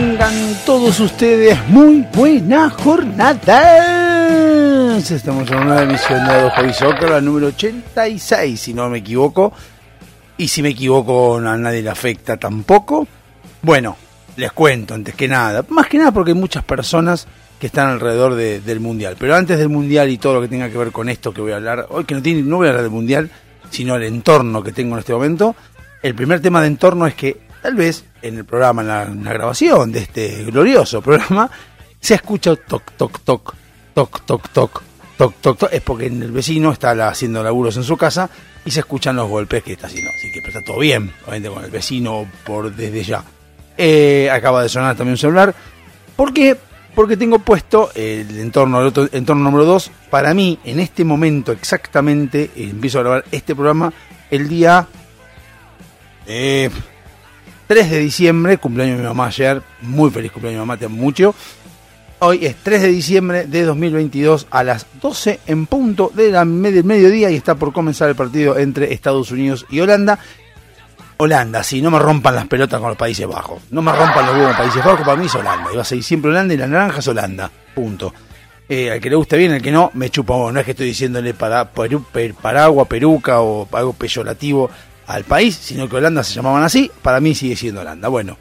Tengan todos ustedes muy buenas jornadas. Estamos en una nueva emisión de Ado Hobby Soccer, la número 86, si no me equivoco. Y si me equivoco, a nadie le afecta tampoco. Bueno, les cuento antes que nada. Más que nada porque hay muchas personas que están alrededor de- del Mundial. Pero antes del Mundial y todo lo que tenga que ver con esto que voy a hablar, hoy que no, tiene, no voy a hablar del Mundial, sino el entorno que tengo en este momento. El primer tema de entorno es que tal vez en el programa, en la, grabación de este glorioso programa, se escucha toc, toc, toc, toc, toc, toc, toc, toc, toc. Es porque el vecino está haciendo laburos en su casa y se escuchan los golpes que está haciendo. Así que está todo bien, obviamente con el vecino por desde ya. Eh, acaba de sonar también un celular. ¿Por qué? Porque tengo puesto el entorno, el otro entorno número 2. Para mí, en este momento exactamente, eh, empiezo a grabar este programa el día eh, 3 de diciembre, cumpleaños de mi mamá ayer. Muy feliz cumpleaños mamá, te amo mucho. Hoy es 3 de diciembre de 2022 a las 12 en punto de la del mediodía y está por comenzar el partido entre Estados Unidos y Holanda. Holanda, sí, no me rompan las pelotas con los Países Bajos. No me rompan los huevos con Países Bajos, para mí es Holanda. Va a seguir siempre Holanda y la naranja es Holanda. Punto. Eh, al que le guste bien, al que no, me chupa. No es que estoy diciéndole para, peru, per- paragua, peruca o algo peyorativo al país, sino que Holanda se llamaban así. Para mí sigue siendo Holanda. Bueno,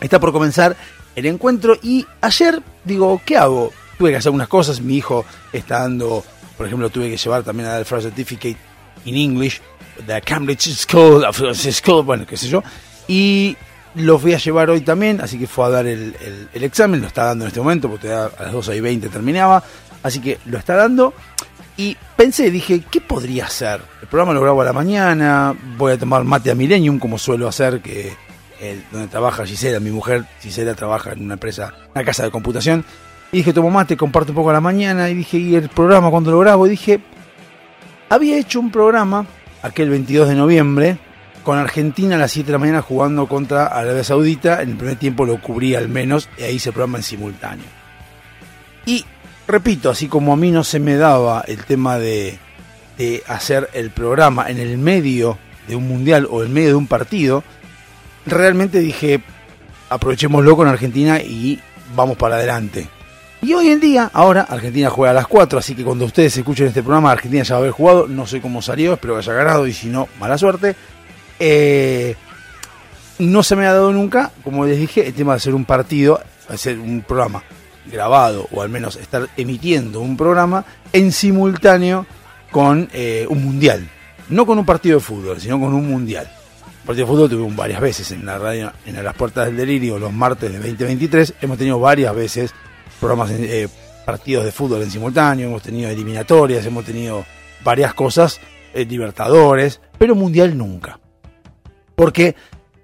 está por comenzar el encuentro y ayer digo, ¿qué hago? Tuve que hacer unas cosas, mi hijo está dando, por ejemplo, tuve que llevar también a dar el First Certificate in English, the Cambridge School, of School, bueno, qué sé yo, y lo fui a llevar hoy también, así que fue a dar el, el- el examen, lo está dando en este momento, porque a las 12 y 20 terminaba, así que lo está dando, y pensé, dije, ¿qué podría hacer? El programa lo grabo a la mañana, voy a tomar mate a Millennium, como suelo hacer, que donde trabaja Gisela, mi mujer, Gisela trabaja en una empresa, una casa de computación. Y dije, tomo mate, comparto un poco a la mañana. Y dije, y el programa cuando lo grabo, dije, había hecho un programa, aquel 22 de noviembre, con Argentina a las 7 de la mañana jugando contra Arabia Saudita. En el primer tiempo lo cubrí al menos, y ahí hice el programa en simultáneo. Y repito, así como a mí no se me daba el tema de, de hacer el programa en el medio de un mundial o en medio de un partido, realmente dije, aprovechémoslo con Argentina y vamos para adelante. Y hoy en día, ahora, Argentina juega a las 4, así que cuando ustedes escuchen este programa, Argentina ya va a haber jugado, no sé cómo salió, espero que haya ganado y si no, mala suerte. Eh, no se me ha dado nunca, como les dije, el tema de hacer un partido, hacer un programa grabado o al menos estar emitiendo un programa en simultáneo con eh, un mundial. No con un partido de fútbol, sino con un mundial. Partido de fútbol tuvimos varias veces en la radio, en las puertas del delirio, los martes de 2023. Hemos tenido varias veces programas, eh, partidos de fútbol en simultáneo, hemos tenido eliminatorias, hemos tenido varias cosas, eh, libertadores, pero mundial nunca. Porque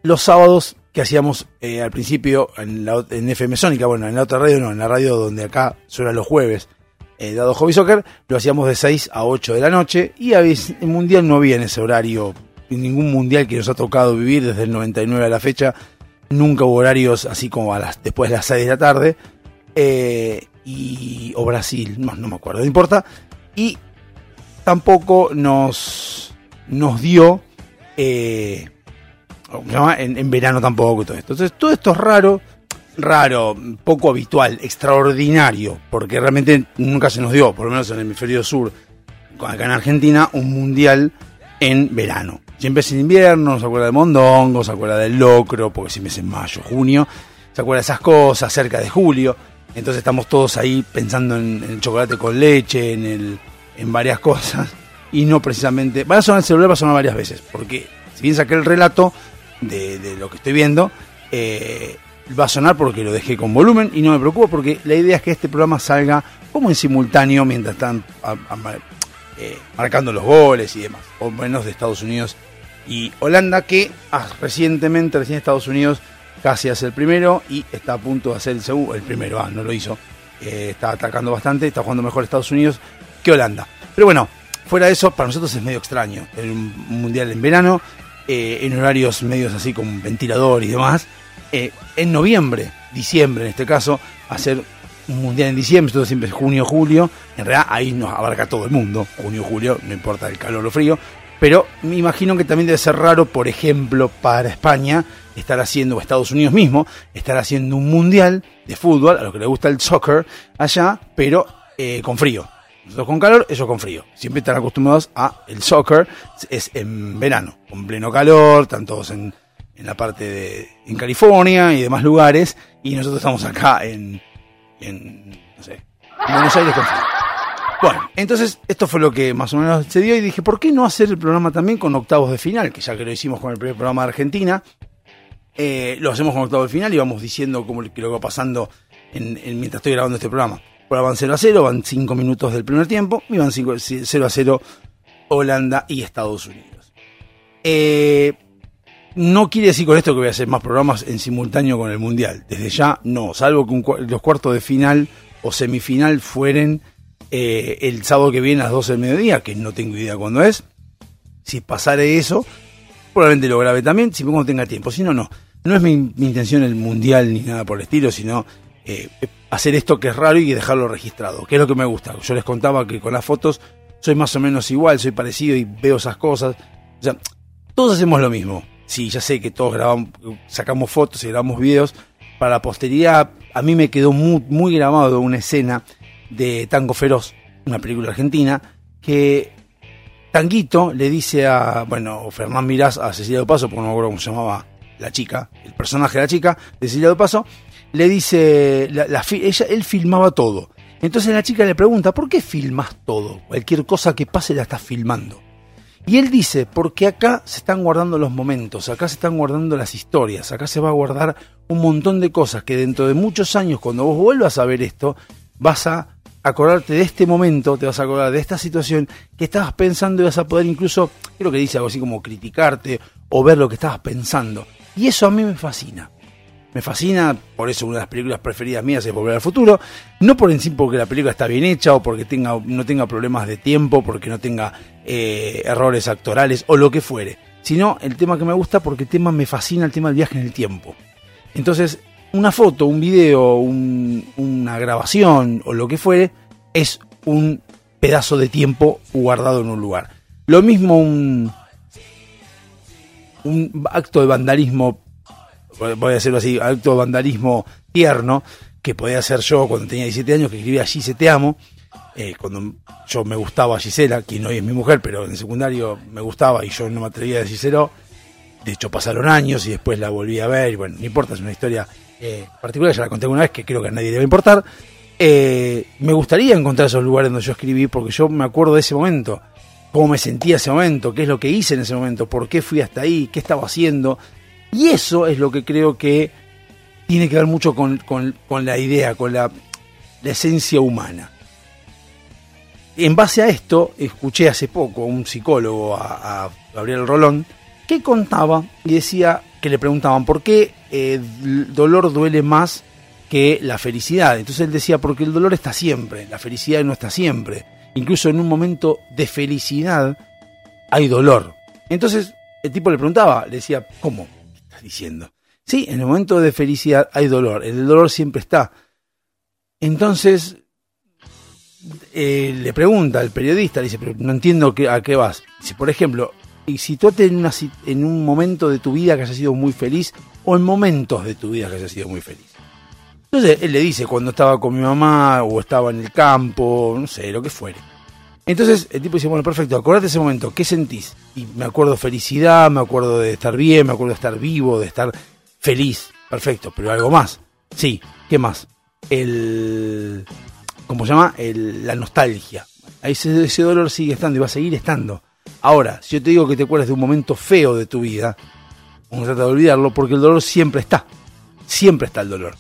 los sábados que hacíamos eh, al principio en, la, en FM Sónica, bueno, en la otra radio no, en la radio donde acá suena los jueves, eh, dado Hobby Soccer, lo hacíamos de 6 a 8 de la noche y a veces, el mundial no había en ese horario, ningún mundial que nos ha tocado vivir desde el 99 a la fecha, nunca hubo horarios así como a las, después de las 6 de la tarde, eh, y, o Brasil, no, no me acuerdo, no importa, y tampoco nos, nos dio, eh, ¿cómo se llama? En, en verano tampoco todo esto. Entonces, todo esto es raro, raro, poco habitual, extraordinario, porque realmente nunca se nos dio, por lo menos en el hemisferio sur, acá en Argentina, un mundial en verano. Siempre es en invierno, se acuerda de Mondongo, se acuerda del locro, porque siempre es en mayo, junio, se acuerda de esas cosas, cerca de julio. Entonces estamos todos ahí pensando en, en el chocolate con leche, en, el, en varias cosas, y no precisamente... Va a sonar el celular, va a sonar varias veces, porque si bien saqué el relato de, lo que estoy viendo, eh, va a sonar porque lo dejé con volumen y no me preocupo porque la idea es que este programa salga como en simultáneo mientras están eh, marcando los goles y demás, o menos de Estados Unidos y Holanda, que ah, recientemente, recién Estados Unidos casi hace el primero y está a punto de hacer el segundo, el primero, ah, no lo hizo, Eh, está atacando bastante, está jugando mejor Estados Unidos que Holanda. Pero bueno, fuera de eso, para nosotros es medio extraño tener un mundial en verano, eh, en horarios medios así con ventilador y demás, eh, en noviembre, diciembre en este caso, hacer un mundial en diciembre, todo siempre es junio, julio, en realidad ahí nos abarca todo el mundo, junio, julio, no importa el calor o frío, pero me imagino que también debe ser raro, por ejemplo, para España, estar haciendo, o Estados Unidos mismo, estar haciendo un mundial de fútbol, a lo que le gusta el soccer allá, pero eh, con frío. Nosotros con calor, ellos con frío. Siempre están acostumbrados a el soccer, es en verano, con pleno calor, están todos en, en la parte de en California y demás lugares, y nosotros estamos acá en, en no sé, en Buenos Aires con frío. Bueno, entonces esto fue lo que más o menos se dio y dije, ¿por qué no hacer el programa también con octavos de final? Que ya que lo hicimos con el primer programa de Argentina, eh, lo hacemos con octavos de final y vamos diciendo cómo lo va pasando en, en- mientras estoy grabando este programa. Ahora van 0 a 0, van 5 minutos del primer tiempo y van 5 0 a 0 Holanda y Estados Unidos. Eh, no quiere decir con esto que voy a hacer más programas en simultáneo con el Mundial. Desde ya no, salvo que los cuartos de final o semifinal fueren eh, el sábado que viene a las 12 del mediodía, que no tengo idea cuándo es. Si pasare eso, probablemente lo grabe también, si cuando tenga tiempo. Si no, no. No es mi intención el Mundial ni nada por el estilo, sino eh, hacer esto que es raro y dejarlo registrado, que es lo que me gusta. Yo les contaba que con las fotos soy más o menos igual, soy parecido y veo esas cosas. O sea, todos hacemos lo mismo. Sí, ya sé que todos grabamos, sacamos fotos y grabamos videos. Para la posteridad, a mí me quedó muy, grabado una escena de Tango Feroz, una película argentina, que Tanguito le dice a, bueno, Fernán Mirás a Cecilia de Paso, porque no me acuerdo cómo se llamaba la chica, el personaje de la chica, de Cecilia de Paso, le dice, la, la ella, él filmaba todo. Entonces la chica le pregunta, ¿por qué filmas todo? Cualquier cosa que pase la estás filmando. Y él dice, porque acá se están guardando los momentos, acá se están guardando las historias, acá se va a guardar un montón de cosas que dentro de muchos años, cuando vos vuelvas a ver esto, vas a acordarte de este momento, te vas a acordar de esta situación que estabas pensando y vas a poder incluso, creo que dice algo así como criticarte o ver lo que estabas pensando. Y eso a mí me fascina. Me fascina, por eso una de las películas preferidas mías es Volver al Futuro. No por en sí porque la película está bien hecha o porque tenga, no tenga problemas de tiempo, porque no tenga eh, errores actorales o lo que fuere. Sino el tema que me gusta porque el tema me fascina, el tema del viaje en el tiempo. Entonces, una foto, un video, un- una grabación o lo que fuere, es un pedazo de tiempo guardado en un lugar. Lo mismo un, un acto de vandalismo, voy a decirlo así, acto de vandalismo tierno, que podía hacer yo cuando tenía 17 años, que escribía Gise te amo, eh, cuando yo me gustaba Gisela, quien hoy es mi mujer, pero en secundario me gustaba y yo no me atrevía a decírselo. De hecho, pasaron años y después la volví a ver. Y bueno, no importa, es una historia eh, particular, ya la conté una vez que creo que a nadie le va a importar. Eh, me gustaría encontrar esos lugares donde yo escribí, porque yo me acuerdo de ese momento, cómo me sentía ese momento, qué es lo que hice en ese momento, por qué fui hasta ahí, qué estaba haciendo. Y eso es lo que creo que tiene que ver mucho con, con- la idea, con la, la esencia humana. En base a esto, escuché hace poco a un psicólogo, a, a Gabriel Rolón, que contaba y decía que le preguntaban por qué eh, el dolor duele más que la felicidad. Entonces él decía, porque el dolor está siempre, la felicidad no está siempre. Incluso en un momento de felicidad hay dolor. Entonces el tipo le preguntaba, le decía, ¿cómo? ¿Qué estás diciendo? Sí, en el momento de felicidad hay dolor, el dolor siempre está. Entonces eh, le pregunta al periodista, le dice, pero no entiendo a qué vas. Dice, por ejemplo, y situate en, una, en un momento de tu vida que haya sido muy feliz o en momentos de tu vida que haya sido muy feliz. Entonces él le dice cuando estaba con mi mamá o estaba en el campo, no sé, lo que fuere. Entonces el tipo dice, bueno, perfecto, acordate ese momento, ¿qué sentís? Y me acuerdo felicidad, me acuerdo de estar bien, me acuerdo de estar vivo, de estar feliz. Perfecto, pero algo más. Sí, ¿qué más? El... ¿Cómo se llama? El- la nostalgia. Ese, ese dolor sigue estando y va a seguir estando. Ahora, si yo te digo que te acuerdas de un momento feo de tu vida, vamos a tratar de olvidarlo porque el dolor siempre está. Siempre está el dolor.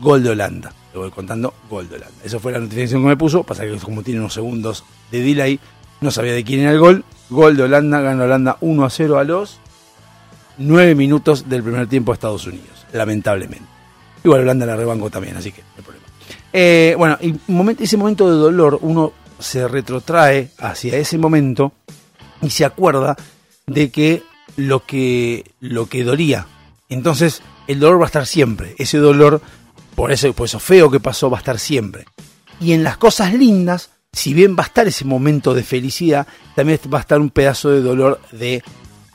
Gol de Holanda. Le voy contando gol de Holanda. Esa fue la notificación que me puso, pasa que como tiene unos segundos de delay, no sabía de quién era el gol. Gol de Holanda, gana Holanda 1 a 0 a los 9 minutos del primer tiempo a Estados Unidos, lamentablemente. Igual Holanda la rebanco también, así que no hay problema. Eh, bueno, y ese momento de dolor, uno se retrotrae hacia ese momento y se acuerda de que lo que, lo que dolía. Entonces, el dolor va a estar siempre. Ese dolor, por eso, por eso feo que pasó, va a estar siempre. Y en las cosas lindas, si bien va a estar ese momento de felicidad, también va a estar un pedazo de dolor de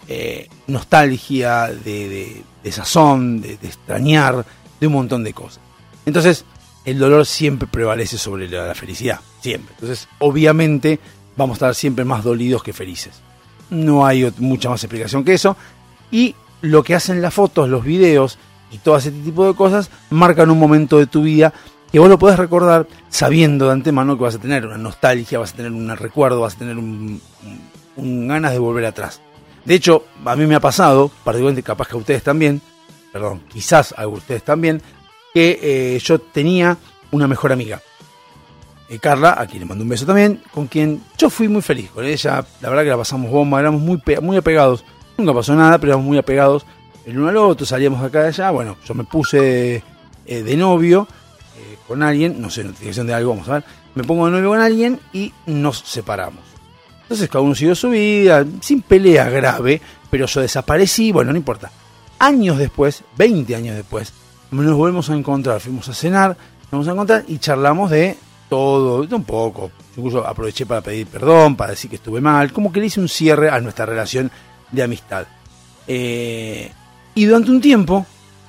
eh, nostalgia, de, de, sazón, de, de, extrañar, de un montón de cosas. Entonces, el dolor siempre prevalece sobre la, la felicidad, siempre. Entonces, obviamente, vamos a estar siempre más dolidos que felices. No hay mucha más explicación que eso. Y lo que hacen las fotos, los videos y todo ese tipo de cosas marcan un momento de tu vida que vos lo podés recordar sabiendo de antemano que vas a tener una nostalgia, vas a tener un recuerdo, vas a tener un, ganas de volver atrás. De hecho, a mí me ha pasado, particularmente capaz que a ustedes también, perdón, quizás a ustedes también, que eh, yo tenía una mejor amiga. Eh, Carla, a quien le mando un beso también, con quien yo fui muy feliz. Con ella, la verdad que la pasamos bomba, éramos muy, muy apegados. Nunca pasó nada, pero éramos muy apegados el uno al otro, salíamos acá de allá. Bueno, yo me puse eh, de novio eh, con alguien, no sé, notificación de algo, vamos a ver. Me pongo de novio con alguien y nos separamos. Entonces cada uno siguió su vida, sin pelea grave, pero yo desaparecí, bueno, no importa. Años después, 20 años después, nos volvemos a encontrar, fuimos a cenar, nos vamos a encontrar y charlamos de todo, de un poco. Incluso aproveché para pedir perdón, para decir que estuve mal, como que le hice un cierre a nuestra relación de amistad. Eh, y durante un tiempo,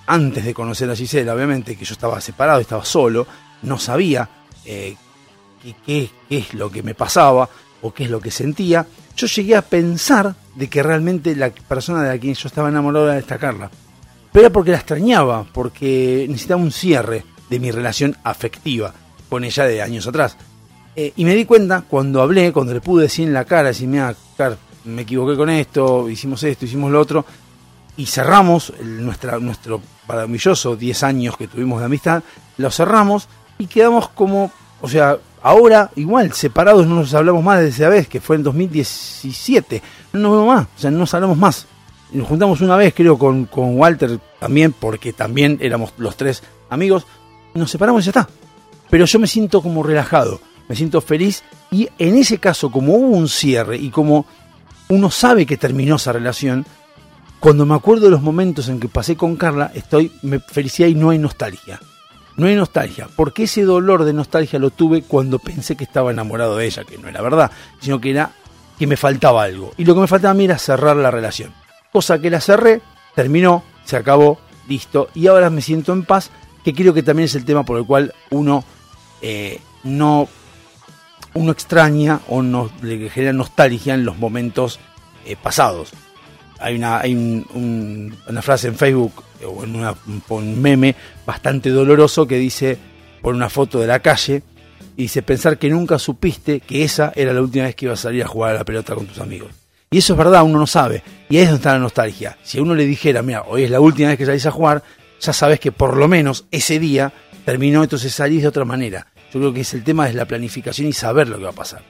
antes de conocer a Gisela, obviamente, que yo estaba separado, estaba solo, no sabía eh, qué, es lo que me pasaba o qué es lo que sentía, yo llegué a pensar de que realmente la persona de la quien yo estaba enamorado era esta Carla. Pero era porque la extrañaba, porque necesitaba un cierre de mi relación afectiva con ella de años atrás. Eh, y me di cuenta cuando hablé, cuando le pude decir en la cara, decir, mira, Car, me equivoqué con esto, hicimos esto, hicimos lo otro, y cerramos nuestra, nuestro maravilloso 10 años que tuvimos de amistad, lo cerramos y quedamos como, o sea, ahora igual, separados, no nos hablamos más desde esa vez, que fue en 2017, no nos vemos más, o sea, no nos hablamos más. Nos juntamos una vez, creo, con, con Walter también, porque también éramos los tres amigos, nos separamos y ya está. Pero yo me siento como relajado, me siento feliz y en ese caso, como hubo un cierre y como uno sabe que terminó esa relación, cuando me acuerdo de los momentos en que pasé con Carla, estoy me felicidad y no hay nostalgia. No hay nostalgia, porque ese dolor de nostalgia lo tuve cuando pensé que estaba enamorado de ella, que no era verdad, sino que era que me faltaba algo. Y lo que me faltaba a mí era cerrar la relación. Cosa que la cerré, terminó, se acabó, listo, y ahora me siento en paz, que creo que también es el tema por el cual uno eh, no uno extraña o no, le genera nostalgia en los momentos eh, pasados. Hay, una, hay un, un, una frase en Facebook o en una, un meme bastante doloroso que dice, por una foto de la calle, y dice, pensar que nunca supiste que esa era la última vez que ibas a salir a jugar a la pelota con tus amigos. Y eso es verdad, uno no sabe. Y ahí es donde está la nostalgia. Si a uno le dijera, mira, hoy es la última vez que salís a jugar, ya sabes que por lo menos ese día terminó, entonces salís de otra manera. Yo creo que es el tema de la planificación y saber lo que va a pasar.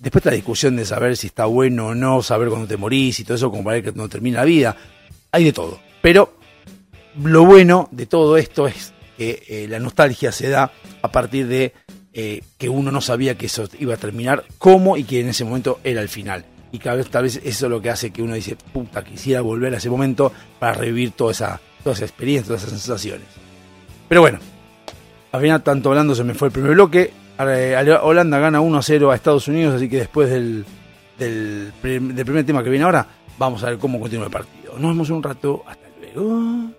Después la discusión de saber si está bueno o no, saber cuándo te morís y todo eso, como para que no termina la vida. Hay de todo. Pero lo bueno de todo esto es que eh, la nostalgia se da a partir de eh, que uno no sabía que eso iba a terminar, cómo y que en ese momento era el final. Y cada vez, tal vez eso es lo que hace que uno dice, puta, quisiera volver a ese momento para revivir toda esa, toda esa experiencia, todas esas sensaciones. Pero bueno, al final, tanto hablando, se me fue el primer bloque. Holanda gana 1 a 0 a Estados Unidos, así que después del, del, del primer tema que viene ahora, vamos a ver cómo continúa el partido. Nos vemos en un rato. Hasta luego.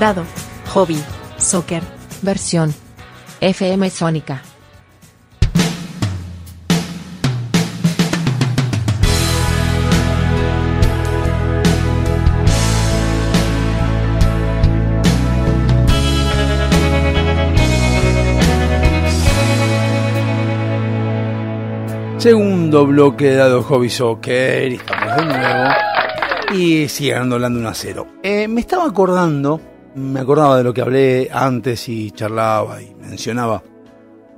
Dado. Hobby. Soccer. Versión. FM Sónica. Segundo bloque de Dado Hobby Soccer, estamos de nuevo. Y sigue ganando hablando 1 a 0. Eh, me estaba acordando, me acordaba de lo que hablé antes y charlaba y mencionaba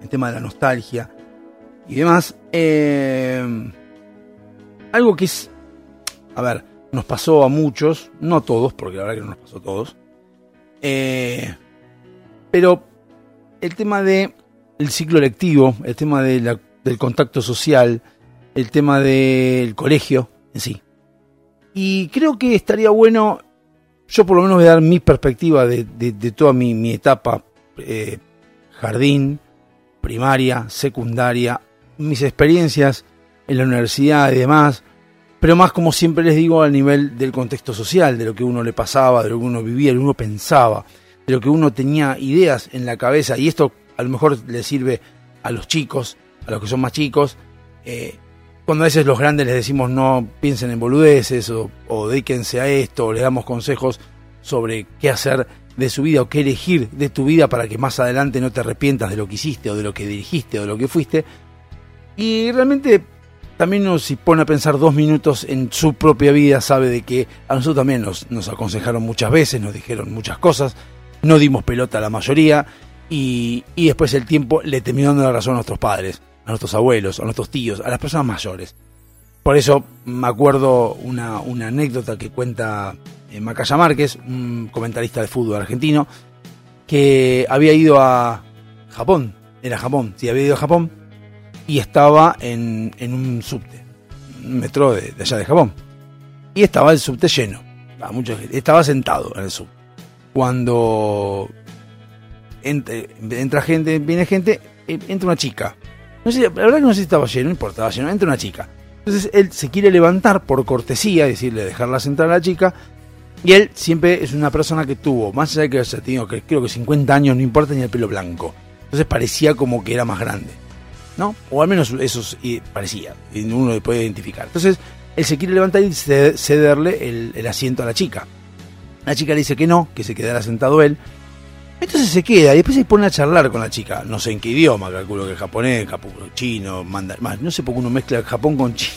el tema de la nostalgia y demás. Eh, algo que es, a ver, nos pasó a muchos, no a todos, porque la verdad que no nos pasó a todos. Eh, pero el tema de ciclo lectivo, el tema de la- del contacto social, el tema del colegio en sí. Y creo que estaría bueno, yo por lo menos voy a dar mi perspectiva de, de- toda mi, mi etapa, eh, jardín, primaria, secundaria, mis experiencias en la universidad y demás, pero más como siempre les digo al nivel del contexto social, de lo que uno le pasaba, de lo que uno vivía, de lo que uno pensaba, de lo que uno tenía ideas en la cabeza, y esto a lo mejor le sirve a los chicos, a los que son más chicos, eh, cuando a veces los grandes les decimos no piensen en boludeces o, o dedíquense a esto, o les damos consejos sobre qué hacer de su vida o qué elegir de tu vida para que más adelante no te arrepientas de lo que hiciste o de lo que dirigiste o de lo que fuiste. Y realmente también uno si pone a pensar dos minutos en su propia vida sabe de que a nosotros también nos, nos aconsejaron muchas veces, nos dijeron muchas cosas, no dimos pelota a la mayoría y, y después el tiempo le terminó dando la razón a nuestros padres, a nuestros abuelos, a nuestros tíos, a las personas mayores. Por eso me acuerdo una, una anécdota que cuenta eh, Macaya Márquez, un comentarista de fútbol argentino, que había ido a Japón, era Japón, sí, había ido a Japón y estaba en, en un subte, un metro de, allá de Japón. Y estaba el subte lleno, estaba, sentado en el subte. Cuando ent- entra gente, viene gente, eh, entra una chica. No sé, la verdad que no sé si estaba lleno, no importa, estaba lleno, entra una chica. Entonces él se quiere levantar por cortesía, decirle, dejarla sentar a la chica. Y él siempre es una persona que tuvo, más allá de que haya tenido, que creo que 50 años, no importa ni el pelo blanco. Entonces parecía como que era más grande. ¿No? O al menos eso parecía. Y uno lo puede identificar. Entonces él se quiere levantar y ce- cederle el, el asiento a la chica. La chica le dice que no, que se quedara sentado él. Entonces se queda y después se pone a charlar con la chica. No sé en qué idioma, calculo que japonés, japo- chino, mandarín. Más, no sé por qué uno mezcla Japón con chino.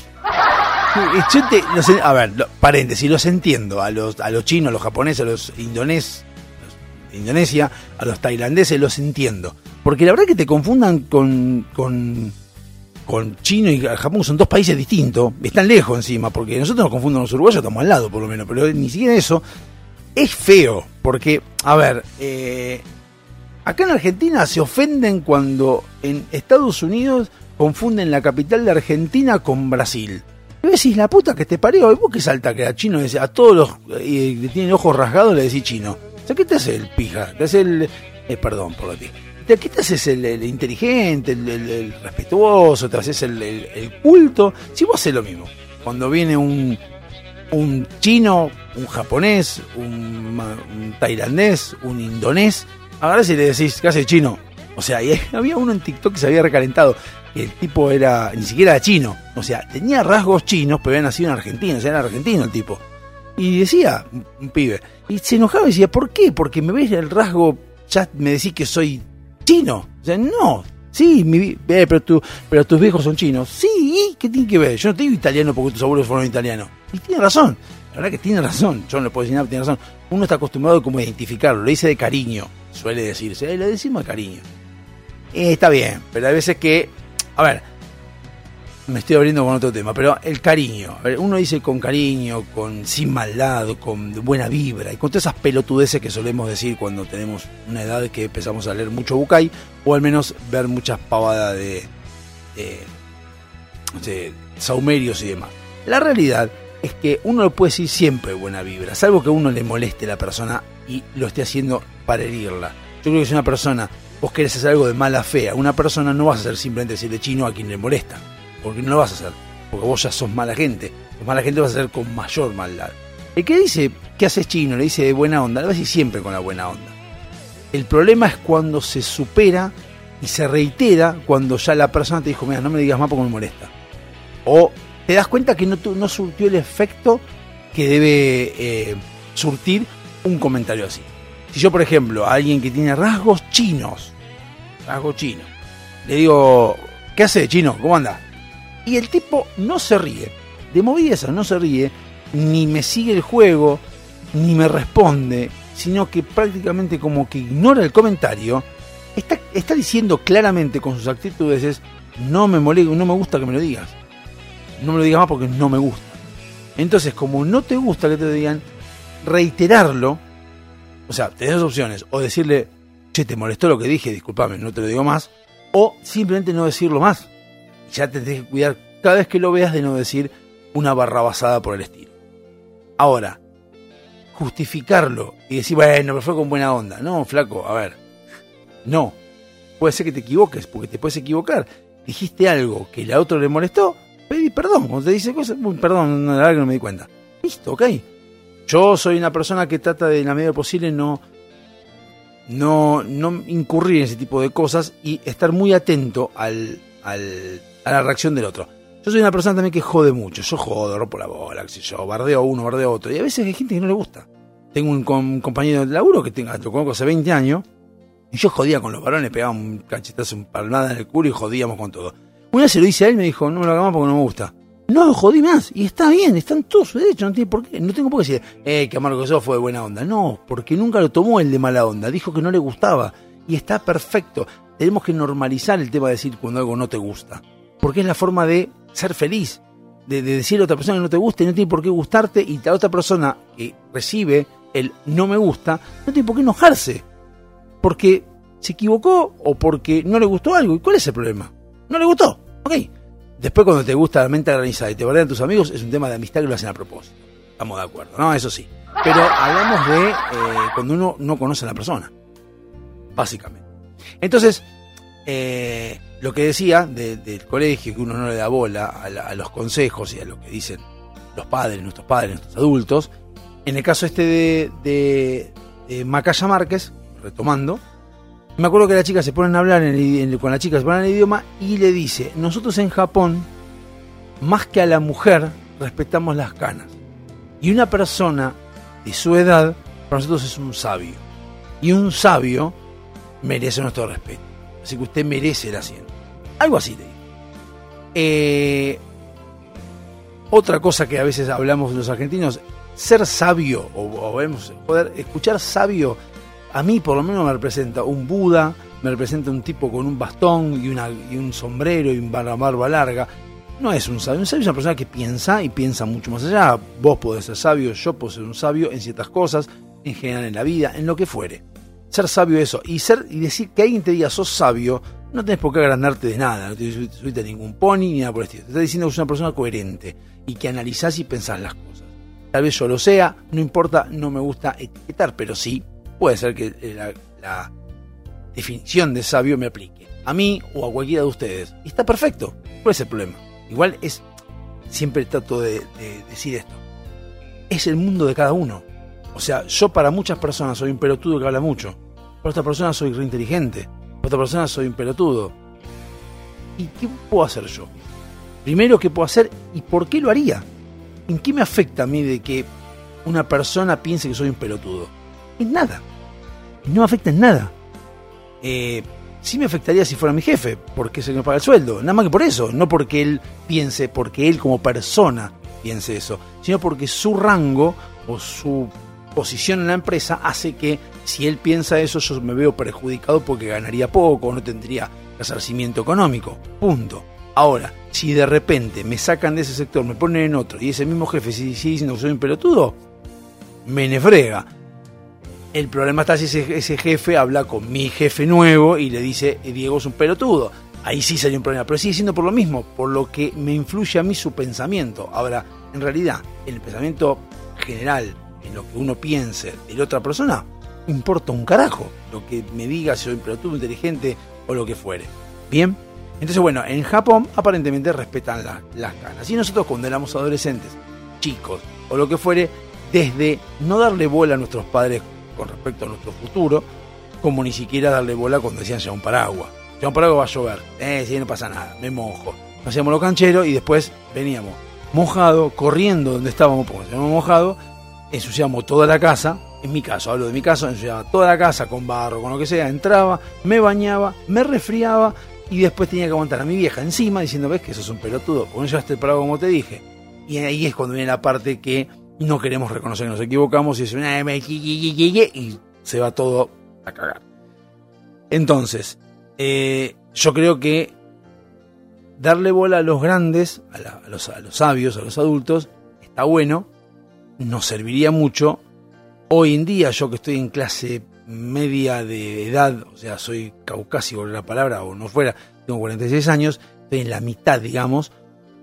Yo te- los a ver, paréntesis, los entiendo. A los, a los chinos, a los japoneses, a los indones, los de Indonesia, a los tailandeses, los entiendo. Porque la verdad que te confundan con, con, con Chino y Japón, son dos países distintos. Están lejos encima, porque nosotros nos confundimos los uruguayos, estamos al lado por lo menos. Pero ni siquiera eso es feo. Porque, a ver, eh, acá en Argentina se ofenden cuando en Estados Unidos confunden la capital de Argentina con Brasil. Y decís, la puta que te parió, ¿y vos qué salta que era chino? A todos los eh, que tienen ojos rasgados le decís chino. O sea, ¿qué te hace el pija? Te hace el... eh, perdón por lo que... ¿Qué te haces el, el inteligente, el, respetuoso, te haces el culto? Si vos haces lo mismo. Cuando viene un, un chino, un japonés, un, un tailandés, un indonés, agarrás y le decís, ¿qué hace chino? O sea, y había uno en TikTok que se había recalentado. que El tipo era, ni siquiera era chino. O sea, tenía rasgos chinos, pero había nacido en Argentina. O sea, era argentino el tipo. Y decía, un, un pibe. Y se enojaba y decía, ¿por qué? Porque me ves el rasgo, ya me decís que soy chino. O sea, no. Sí, mi, eh, pero, tú, pero tus viejos son chinos. Sí, ¿y ¿qué tiene que ver? Yo no te digo italiano porque tus abuelos fueron italianos. Y tiene razón. La verdad que tiene razón. Yo no le puedo decir nada, tiene razón. Uno está acostumbrado como a identificarlo. Lo dice de cariño. Suele decirse. Eh, lo decimos de cariño. Eh, está bien, pero hay veces que... A ver, me estoy abriendo con otro tema, pero el cariño. A uno dice con cariño, con sin maldad, con buena vibra y con todas esas pelotudeces que solemos decir cuando tenemos una edad que empezamos a leer mucho Bucay o al menos ver muchas pavadas de, no sé, saumerios y demás. La realidad es que uno lo puede decir siempre buena vibra, salvo que a uno le moleste la persona y lo esté haciendo para herirla. Yo creo que si una persona, vos querés hacer algo de mala fe a una persona, no vas a hacer simplemente decirle chino a quien le molesta, porque no lo vas a hacer, porque vos ya sos mala gente, mala gente vas a hacer con mayor maldad. El que dice que haces chino, le dice de buena onda, lo decir siempre con la buena onda. El problema es cuando se supera y se reitera cuando ya la persona te dijo, mira, no me digas más porque me molesta. O te das cuenta que no surtió el efecto que debe eh, surtir un comentario así. Si yo, por ejemplo, a alguien que tiene rasgos chinos, rasgos chinos, le digo, ¿qué hace chino? ¿Cómo anda? Y el tipo no se ríe, de movida no se ríe, ni me sigue el juego, ni me responde, sino que prácticamente como que ignora el comentario, está, diciendo claramente con sus actitudes es, no me no me gusta que me lo digas. No me lo digas más porque no me gusta. Entonces, como no te gusta que te digan, reiterarlo, o sea, tenés dos opciones, o decirle, che, te molestó lo que dije, discúlpame, no te lo digo más, o simplemente no decirlo más. Ya te tenés que cuidar cada vez que lo veas de no decir una barrabasada por el estilo. Ahora, justificarlo y decir, bueno, pero fue con buena onda. No, flaco, a ver. No. Puede ser que te equivoques, porque te puedes equivocar. Dijiste algo que a otro le molestó, pedí perdón. Cuando te dice cosas, "Uy, perdón, no, no me di cuenta. Listo, ok. Yo soy una persona que trata de, en la medida posible, no, no, no incurrir en ese tipo de cosas y estar muy atento al- a la reacción del otro. Yo soy una persona también que jode mucho. Yo jodo, rompo la bola, yo, bardeo uno, bardeo otro. Y a veces hay gente que no le gusta. Tengo un, com- compañero de laburo que tenga, lo conozco hace 20 años. Y yo jodía con los varones, pegaba un cachetazo, un palmada en el culo y jodíamos con todo. Una vez se lo hice a él y me dijo, no me lo hagas más porque no me gusta. No lo jodí más. Y está bien, está en todo su derecho, no tiene por qué. No tengo por qué decir, eh, que amargo que sos fue de buena onda. No, porque nunca lo tomó el de mala onda. Dijo que no le gustaba. Y está perfecto. Tenemos que normalizar el tema de decir cuando algo no te gusta. Porque es la forma de ser feliz. De, de decirle a otra persona que no te gusta y no tiene por qué gustarte. Y la otra persona que recibe el no me gusta, no tiene por qué enojarse porque se equivocó o porque no le gustó algo. ¿Y cuál es el problema? No le gustó. Ok. Después cuando te gusta la mente organizada y te bardean tus amigos, es un tema de amistad que lo hacen a propósito. Estamos de acuerdo, ¿no? Eso sí. Pero hablamos de eh, cuando uno no conoce a la persona. Básicamente. Entonces, eh, lo que decía de- del colegio, que uno no le da bola a, los consejos y a lo que dicen los padres, nuestros padres, nuestros adultos. En el caso este de, Macaya Márquez, retomando, me acuerdo que la chica se ponen a hablar con la chica se ponen en el idioma y le dice, nosotros en Japón, más que a la mujer, respetamos las canas. Y una persona de su edad, para nosotros es un sabio. Y un sabio merece nuestro respeto. Así que usted merece el asiento. Algo así. Eh, otra cosa que a veces hablamos los argentinos, ser sabio, o, vemos, poder escuchar sabio, a mí por lo menos me representa un Buda, me representa un tipo con un bastón y, un sombrero y una barba larga. No es un sabio, un sabio es una persona que piensa y piensa mucho más allá. Vos podés ser sabio, yo puedo ser un sabio en ciertas cosas, en general en la vida, en lo que fuere. Ser sabio es eso. Y ser y decir que alguien te diga sos sabio, no tenés por qué agrandarte de nada, no te subiste a ningún pony ni nada por el estilo. Te estás diciendo que sos una persona coherente y que analizás y pensás las cosas. Tal vez yo lo sea, no importa, no me gusta etiquetar, pero sí, puede ser que eh, la, definición de sabio me aplique. A mí o a cualquiera de ustedes. Y está perfecto. ¿Cuál es el problema? Igual es, siempre trato de, de decir esto. Es el mundo de cada uno. O sea, yo para muchas personas soy un pelotudo que habla mucho. Para otra persona soy re inteligente. Otra persona soy un pelotudo. ¿Y qué puedo hacer yo? Primero, ¿qué puedo hacer y por qué lo haría? ¿En qué me afecta a mí de que una persona piense que soy un pelotudo? En nada. No me afecta en nada. Eh, sí me afectaría si fuera mi jefe, porque es el me paga el sueldo. Nada más que por eso. No porque él piense, porque él como persona piense eso, sino porque su rango o su posición en la empresa hace que si él piensa eso yo me veo perjudicado porque ganaría poco, no tendría resarcimiento económico. Punto. Ahora, si de repente me sacan de ese sector, me ponen en otro y ese mismo jefe sigue diciendo que soy un pelotudo, me nefrega. El problema está si ese, ese jefe habla con mi jefe nuevo y le dice, "Eh, Diego es un pelotudo. ahí sí sería un problema, pero sigue siendo por lo mismo, por lo que me influye a mí su pensamiento. Ahora, en realidad, el pensamiento general, en lo que uno piense de la otra persona, importa un carajo lo que me diga si soy pelotudo, inteligente o lo que fuere. Bien, entonces bueno, en Japón aparentemente respetan las canas. Y nosotros cuando éramos adolescentes, chicos o lo que fuere, desde no darle bola a nuestros padres con respecto a nuestro futuro, como ni siquiera darle bola cuando decían ya un paraguas. Ya un paraguas va a llover, eh, si no pasa nada, me mojo. Hacíamos lo canchero y después veníamos mojado, corriendo donde estábamos, porque habíamos mojado, ensuciamos toda la casa, en mi caso, hablo de mi caso, ensuciaba toda la casa con barro, con lo que sea, entraba, me bañaba, me resfriaba y después tenía que aguantar a mi vieja encima diciendo, ves que eso es un pelotudo, porque no llevaste el como te dije. Y ahí es cuando viene la parte que no queremos reconocer nos equivocamos y una y se va todo a cagar. Entonces, eh, yo creo que darle bola a los grandes, a, los, a los sabios, a los adultos, está bueno, nos serviría mucho. Hoy en día, yo que estoy en clase media de edad, o sea, soy caucásico la palabra, o no fuera, tengo 46 años, estoy en la mitad, digamos,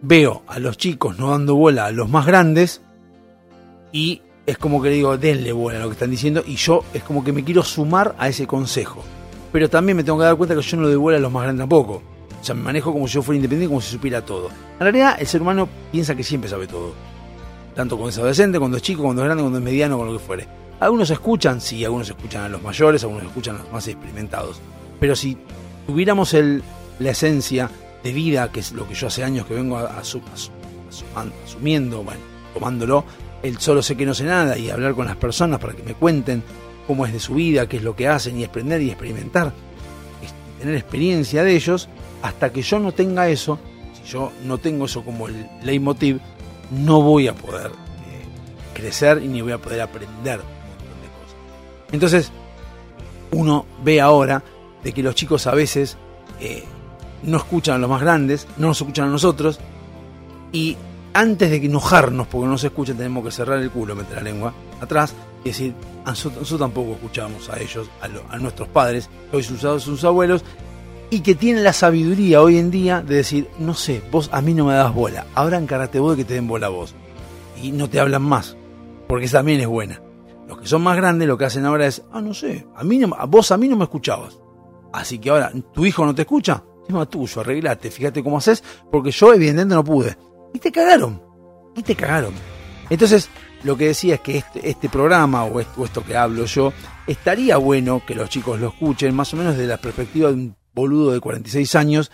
veo a los chicos no dando bola a los más grandes y es como que le digo, denle bola a lo que están diciendo y yo es como que me quiero sumar a ese consejo. Pero también me tengo que dar cuenta que yo no le doy bola a los más grandes tampoco. O sea, me manejo como si yo fuera independiente, como si supiera todo. En realidad, el ser humano piensa que siempre sabe todo. Tanto cuando es adolescente, cuando es chico, cuando es grande, cuando es mediano, con lo que fuere. Algunos escuchan, sí, algunos escuchan a los mayores, algunos escuchan a los más experimentados. Pero si tuviéramos el, la esencia de vida, que es lo que yo hace años que vengo a, asumiendo, bueno, tomándolo, el solo sé que no sé nada y hablar con las personas para que me cuenten cómo es de su vida, qué es lo que hacen y aprender y experimentar, tener experiencia de ellos, hasta que yo no tenga eso, si yo no tengo eso como el leitmotiv, no voy a poder eh, crecer y ni voy a poder aprender un montón de cosas. Entonces, uno ve ahora de que los chicos a veces eh, no escuchan a los más grandes, no nos escuchan a nosotros, y antes de enojarnos porque no se escuchan tenemos que cerrar el culo, meter la lengua atrás y decir, nosotros, tampoco escuchamos a ellos, a, nuestros padres, hoy sus abuelos, y que tienen la sabiduría hoy en día de decir, no sé, vos a mí no me das bola, ahora encárate vos de que te den bola a vos. Y no te hablan más, porque esa también es buena. Los que son más grandes lo que hacen ahora es, ah, no sé, a mí vos a mí no me escuchabas. Así que ahora, ¿tu hijo no te escucha? Tema tuyo, arreglate, fíjate cómo haces, porque yo evidentemente no pude. Y te cagaron, y te cagaron. Entonces, lo que decía es que este, este programa o o esto que hablo yo, estaría bueno que los chicos lo escuchen, más o menos desde la perspectiva de un boludo de 46 años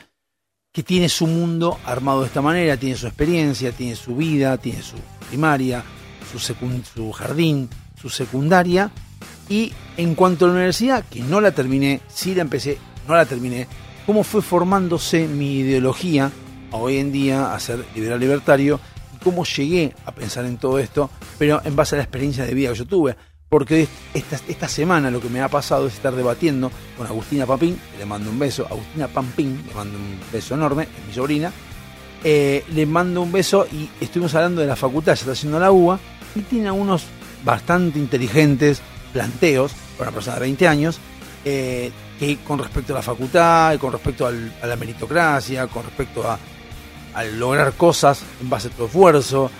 que tiene su mundo armado de esta manera, tiene su experiencia, tiene su vida, tiene su primaria, su, su jardín, su secundaria. Y en cuanto a la universidad, que no la terminé, sí la empecé, no la terminé, cómo fue formándose mi ideología hoy en día a ser liberal libertario y cómo llegué a pensar en todo esto, pero en base a la experiencia de vida que yo tuve porque esta, esta semana lo que me ha pasado es estar debatiendo con Agustina Pampín, le mando un beso, Agustina Pampín, le mando un beso enorme, es mi sobrina, eh, le mando un beso y estuvimos hablando de la facultad, ya está haciendo la UBA, y tiene unos bastante inteligentes planteos, para una persona de 20 años, eh, que con respecto a la facultad, y con respecto a la meritocracia, con respecto a, lograr cosas en base a tu esfuerzo,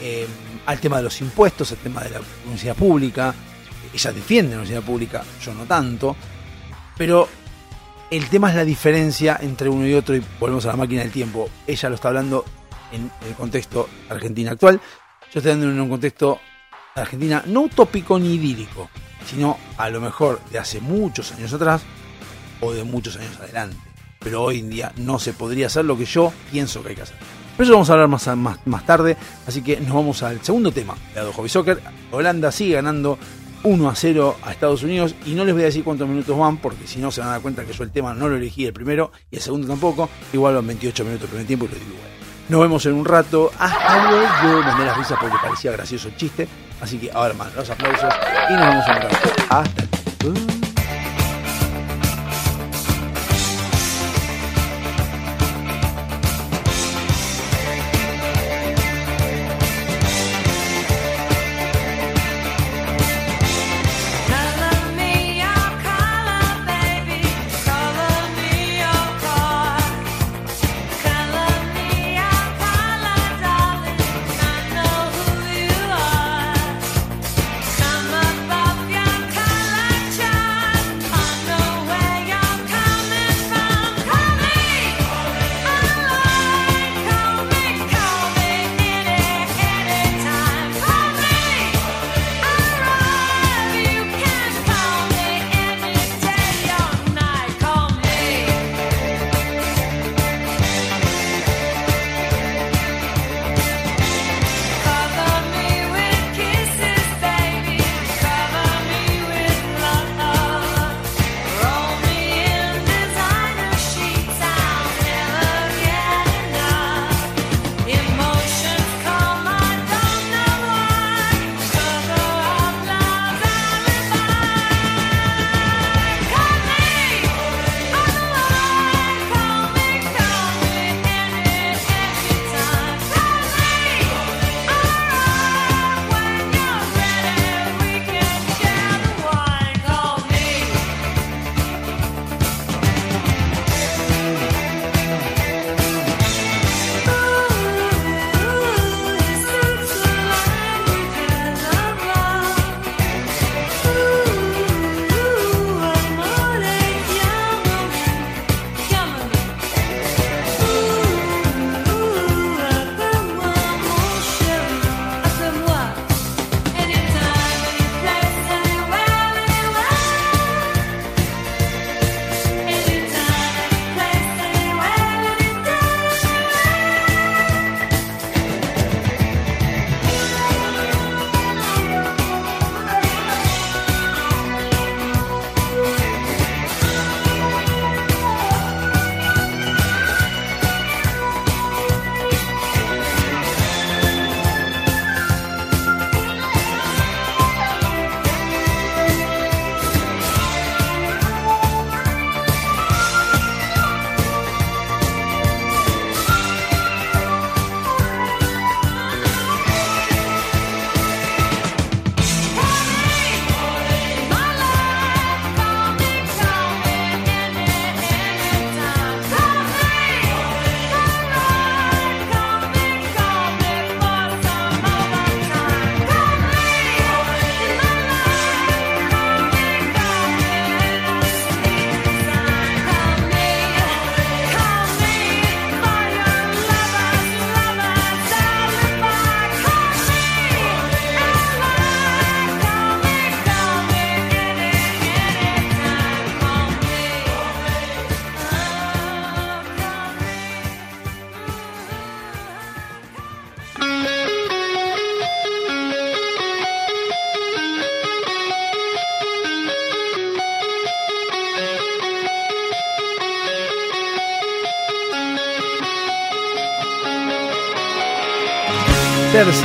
eh, al tema de los impuestos, al tema de la universidad pública. Ella defiende la universidad pública, yo no tanto. Pero el tema es la diferencia entre uno y otro y volvemos a la máquina del tiempo. Ella lo está hablando en el contexto Argentina actual. Yo estoy hablando en un contexto Argentina no utópico ni idílico, sino a lo mejor de hace muchos años atrás o de muchos años adelante. Pero hoy en día no se podría hacer lo que yo pienso que hay que hacer. Pero eso vamos a hablar más, más, más tarde. Así que nos vamos al segundo tema de Hobby Soccer. Holanda sigue ganando 1 a 0 a Estados Unidos y no les voy a decir cuántos minutos van porque si no se van a dar cuenta que yo el tema no lo elegí el primero y el segundo tampoco. Igual van 28 minutos el primer tiempo y lo digo igual. Nos vemos en un rato. Hasta luego. Mandé las risas porque parecía gracioso el chiste. Así que ahora más, los aplausos y nos vemos en un rato. Hasta luego.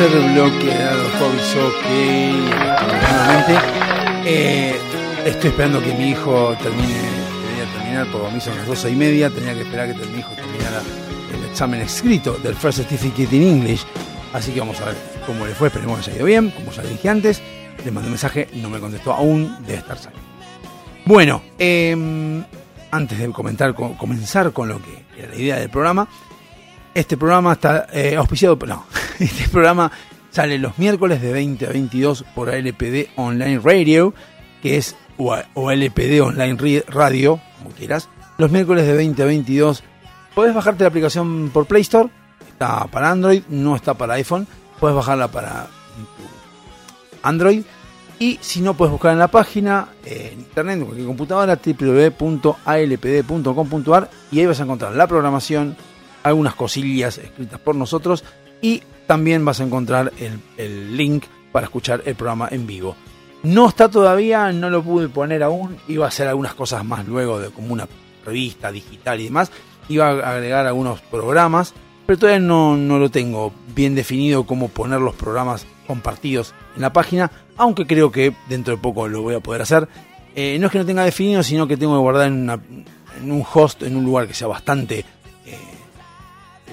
Tercer bloque de Dado Soccer. Nuevamente, eh, estoy esperando que mi hijo termine, debería terminar, porque a mí son las 12 y media, tenía que esperar que mi hijo terminara el examen escrito del First Certificate in English. Así que vamos a ver cómo le fue, esperemos que haya ido bien, como ya dije antes. Le mandé un mensaje, no me contestó aún, debe estar saliendo. Bueno, eh, antes de comentar, comenzar con lo que era la idea del programa, este programa está eh, auspiciado, no, este programa sale los miércoles de 20 a 22 por LPD Online Radio, que es o Online Radio, como quieras. Los miércoles de 20 a 22 puedes bajarte la aplicación por Play Store, está para Android, no está para iPhone, puedes bajarla para Android y si no puedes buscar en la página en internet en cualquier computadora www.alpd.com.ar y ahí vas a encontrar la programación algunas cosillas escritas por nosotros y también vas a encontrar el, link para escuchar el programa en vivo. No está todavía, no lo pude poner aún, iba a hacer algunas cosas más luego de como una revista digital y demás, iba a agregar algunos programas, pero todavía no, no lo tengo bien definido cómo poner los programas compartidos en la página, aunque creo que dentro de poco lo voy a poder hacer. Eh, no es que no tenga definido, sino que tengo que guardar en, en un host, en un lugar que sea bastante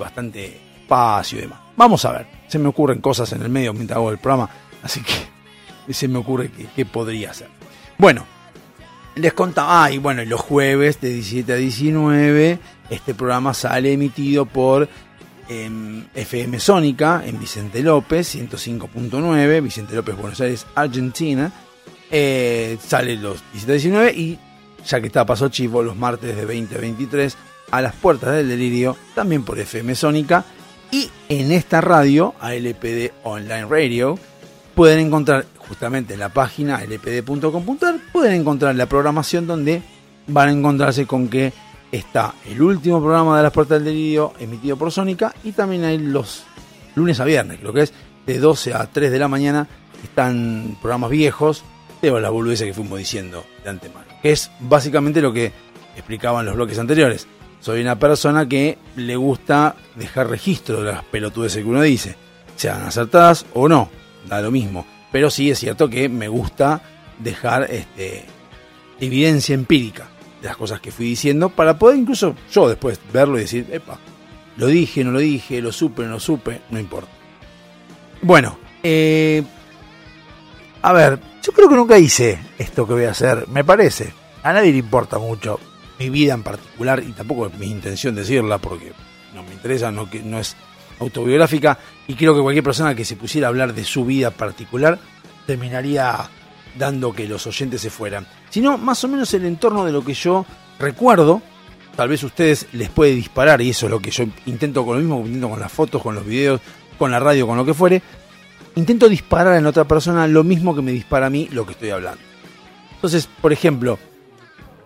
bastante espacio y demás. Vamos a ver, se me ocurren cosas en el medio mientras hago el programa, así que se me ocurre que, podría ser. Bueno, les contaba, ah, y bueno, los jueves de 17 a 19, este programa sale emitido por em, FM Sónica en Vicente López, 105.9, Vicente López, Buenos Aires, Argentina. Eh, sale los 17 a 19 y ya que está Paso Chivo, los martes de 20 a 23 a las puertas del delirio, también por FM Sónica. Y en esta radio, ALPD Online Radio, pueden encontrar justamente en la página lpd.com.ar, pueden encontrar la programación donde van a encontrarse con que está el último programa de las puertas del delirio emitido por Sónica y también hay los lunes a viernes, lo que es de 12 a 3 de la mañana, están programas viejos de la boludeza que fuimos diciendo de antemano, que es básicamente lo que explicaban los bloques anteriores soy una persona que le gusta dejar registro de las pelotudes que uno dice, sean acertadas o no, da lo mismo. Pero sí es cierto que me gusta dejar este, evidencia empírica de las cosas que fui diciendo para poder incluso yo después verlo y decir, epa, lo dije, no lo dije, lo supe, no lo supe, no importa. Bueno, eh, a ver, yo creo que nunca hice esto que voy a hacer, me parece. A nadie le importa mucho mi vida en particular, y tampoco es mi intención decirla porque no me interesa, no, no es autobiográfica, y creo que cualquier persona que se pusiera a hablar de su vida particular terminaría dando que los oyentes se fueran, sino más o menos el entorno de lo que yo recuerdo, tal vez ustedes les puede disparar, y eso es lo que yo intento con lo mismo, intento con las fotos, con los videos, con la radio, con lo que fuere, intento disparar en otra persona lo mismo que me dispara a mí lo que estoy hablando. Entonces, por ejemplo,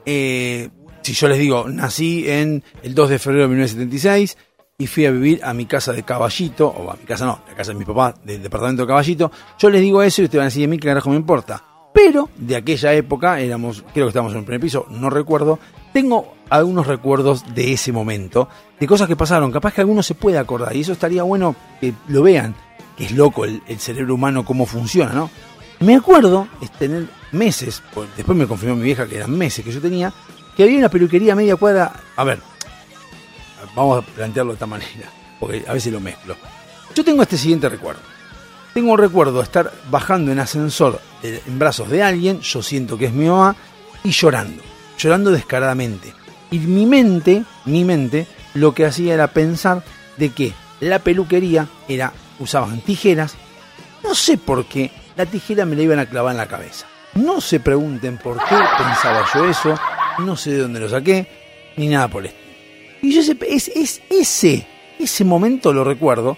eh, si yo les digo, nací en el 2 de febrero de 1976 y fui a vivir a mi casa de Caballito, o a mi casa no, la casa de mi papá, del departamento de Caballito, yo les digo eso y ustedes van a decir, a mí qué carajo me importa. Pero de aquella época, éramos, creo que estábamos en el primer piso, no recuerdo, tengo algunos recuerdos de ese momento, de cosas que pasaron, capaz que alguno se puede acordar, y eso estaría bueno que lo vean, que es loco el, cerebro humano, cómo funciona, ¿no? Me acuerdo es tener meses, después me confirmó mi vieja que eran meses que yo tenía, que había una peluquería media cuadra. A ver, vamos a plantearlo de esta manera, porque a veces lo mezclo. Yo tengo este siguiente recuerdo. Tengo un recuerdo de estar bajando en ascensor en brazos de alguien, yo siento que es mi mamá, y llorando, llorando descaradamente. Y mi mente, mi mente, lo que hacía era pensar de que la peluquería era, usaban tijeras, no sé por qué, la tijera me la iban a clavar en la cabeza. No se pregunten por qué pensaba yo eso, no sé de dónde lo saqué, ni nada por esto. Y yo sé, es, es ese, ese momento lo recuerdo,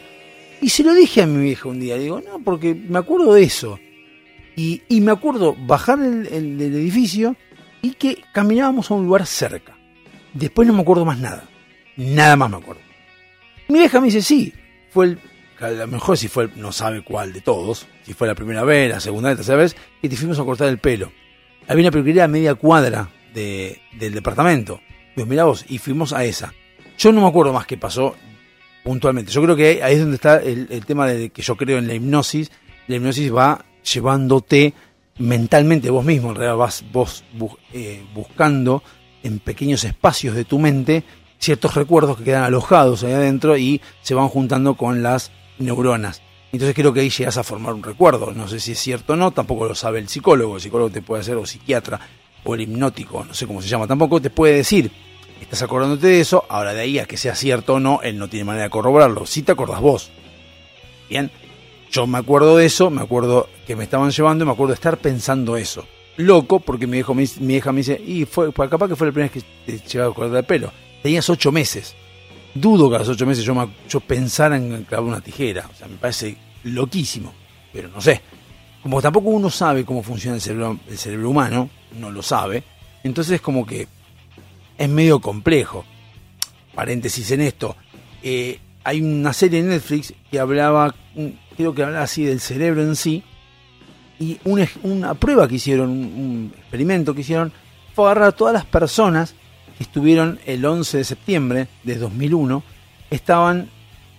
y se lo dije a mi vieja un día, digo, no, porque me acuerdo de eso. Y, y me acuerdo bajar el, el, del edificio y que caminábamos a un lugar cerca. Después no me acuerdo más nada. Nada más me acuerdo. Mi vieja me dice, sí, fue el, a lo mejor si fue, no sabe cuál de todos, si fue la primera vez, la segunda la tercera vez, y te fuimos a cortar el pelo. Había una peluquería a media cuadra del departamento. Digo, mira vos, y fuimos a esa. Yo no me acuerdo más qué pasó. puntualmente. Yo creo que ahí es donde está el, tema de que yo creo en la hipnosis. La hipnosis va llevándote mentalmente vos mismo, en realidad vas vos eh, buscando en pequeños espacios de tu mente ciertos recuerdos que quedan alojados ahí adentro y se van juntando con las neuronas. Entonces creo que ahí llegas a formar un recuerdo. No sé si es cierto o no, tampoco lo sabe el psicólogo. El psicólogo te puede hacer, o psiquiatra, o el hipnótico, no sé cómo se llama, tampoco te puede decir, estás acordándote de eso, ahora de ahí a que sea cierto o no, él no tiene manera de corroborarlo. Si te acordás vos. Bien, yo me acuerdo de eso, me acuerdo que me estaban llevando y me acuerdo de estar pensando eso. Loco, porque mi, hijo, dice- mi hija me dice, y fue, pues capaz que fue la primera vez que te llevaba a cortar el pelo. Tenías ocho meses. Dudo que a los ocho meses yo, me- yo pensara en clavar una tijera. O sea, me parece loquísimo. Pero no sé. Como tampoco uno sabe cómo funciona el cerebro, el cerebro humano, no lo sabe. Entonces es como que es medio complejo. Paréntesis en esto. eh, hay una serie en Netflix que hablaba, creo que hablaba así del cerebro en sí. Y una, una prueba que hicieron, un, experimento que hicieron, fue agarrar a todas las personas que estuvieron el 11 de septiembre de 2001, estaban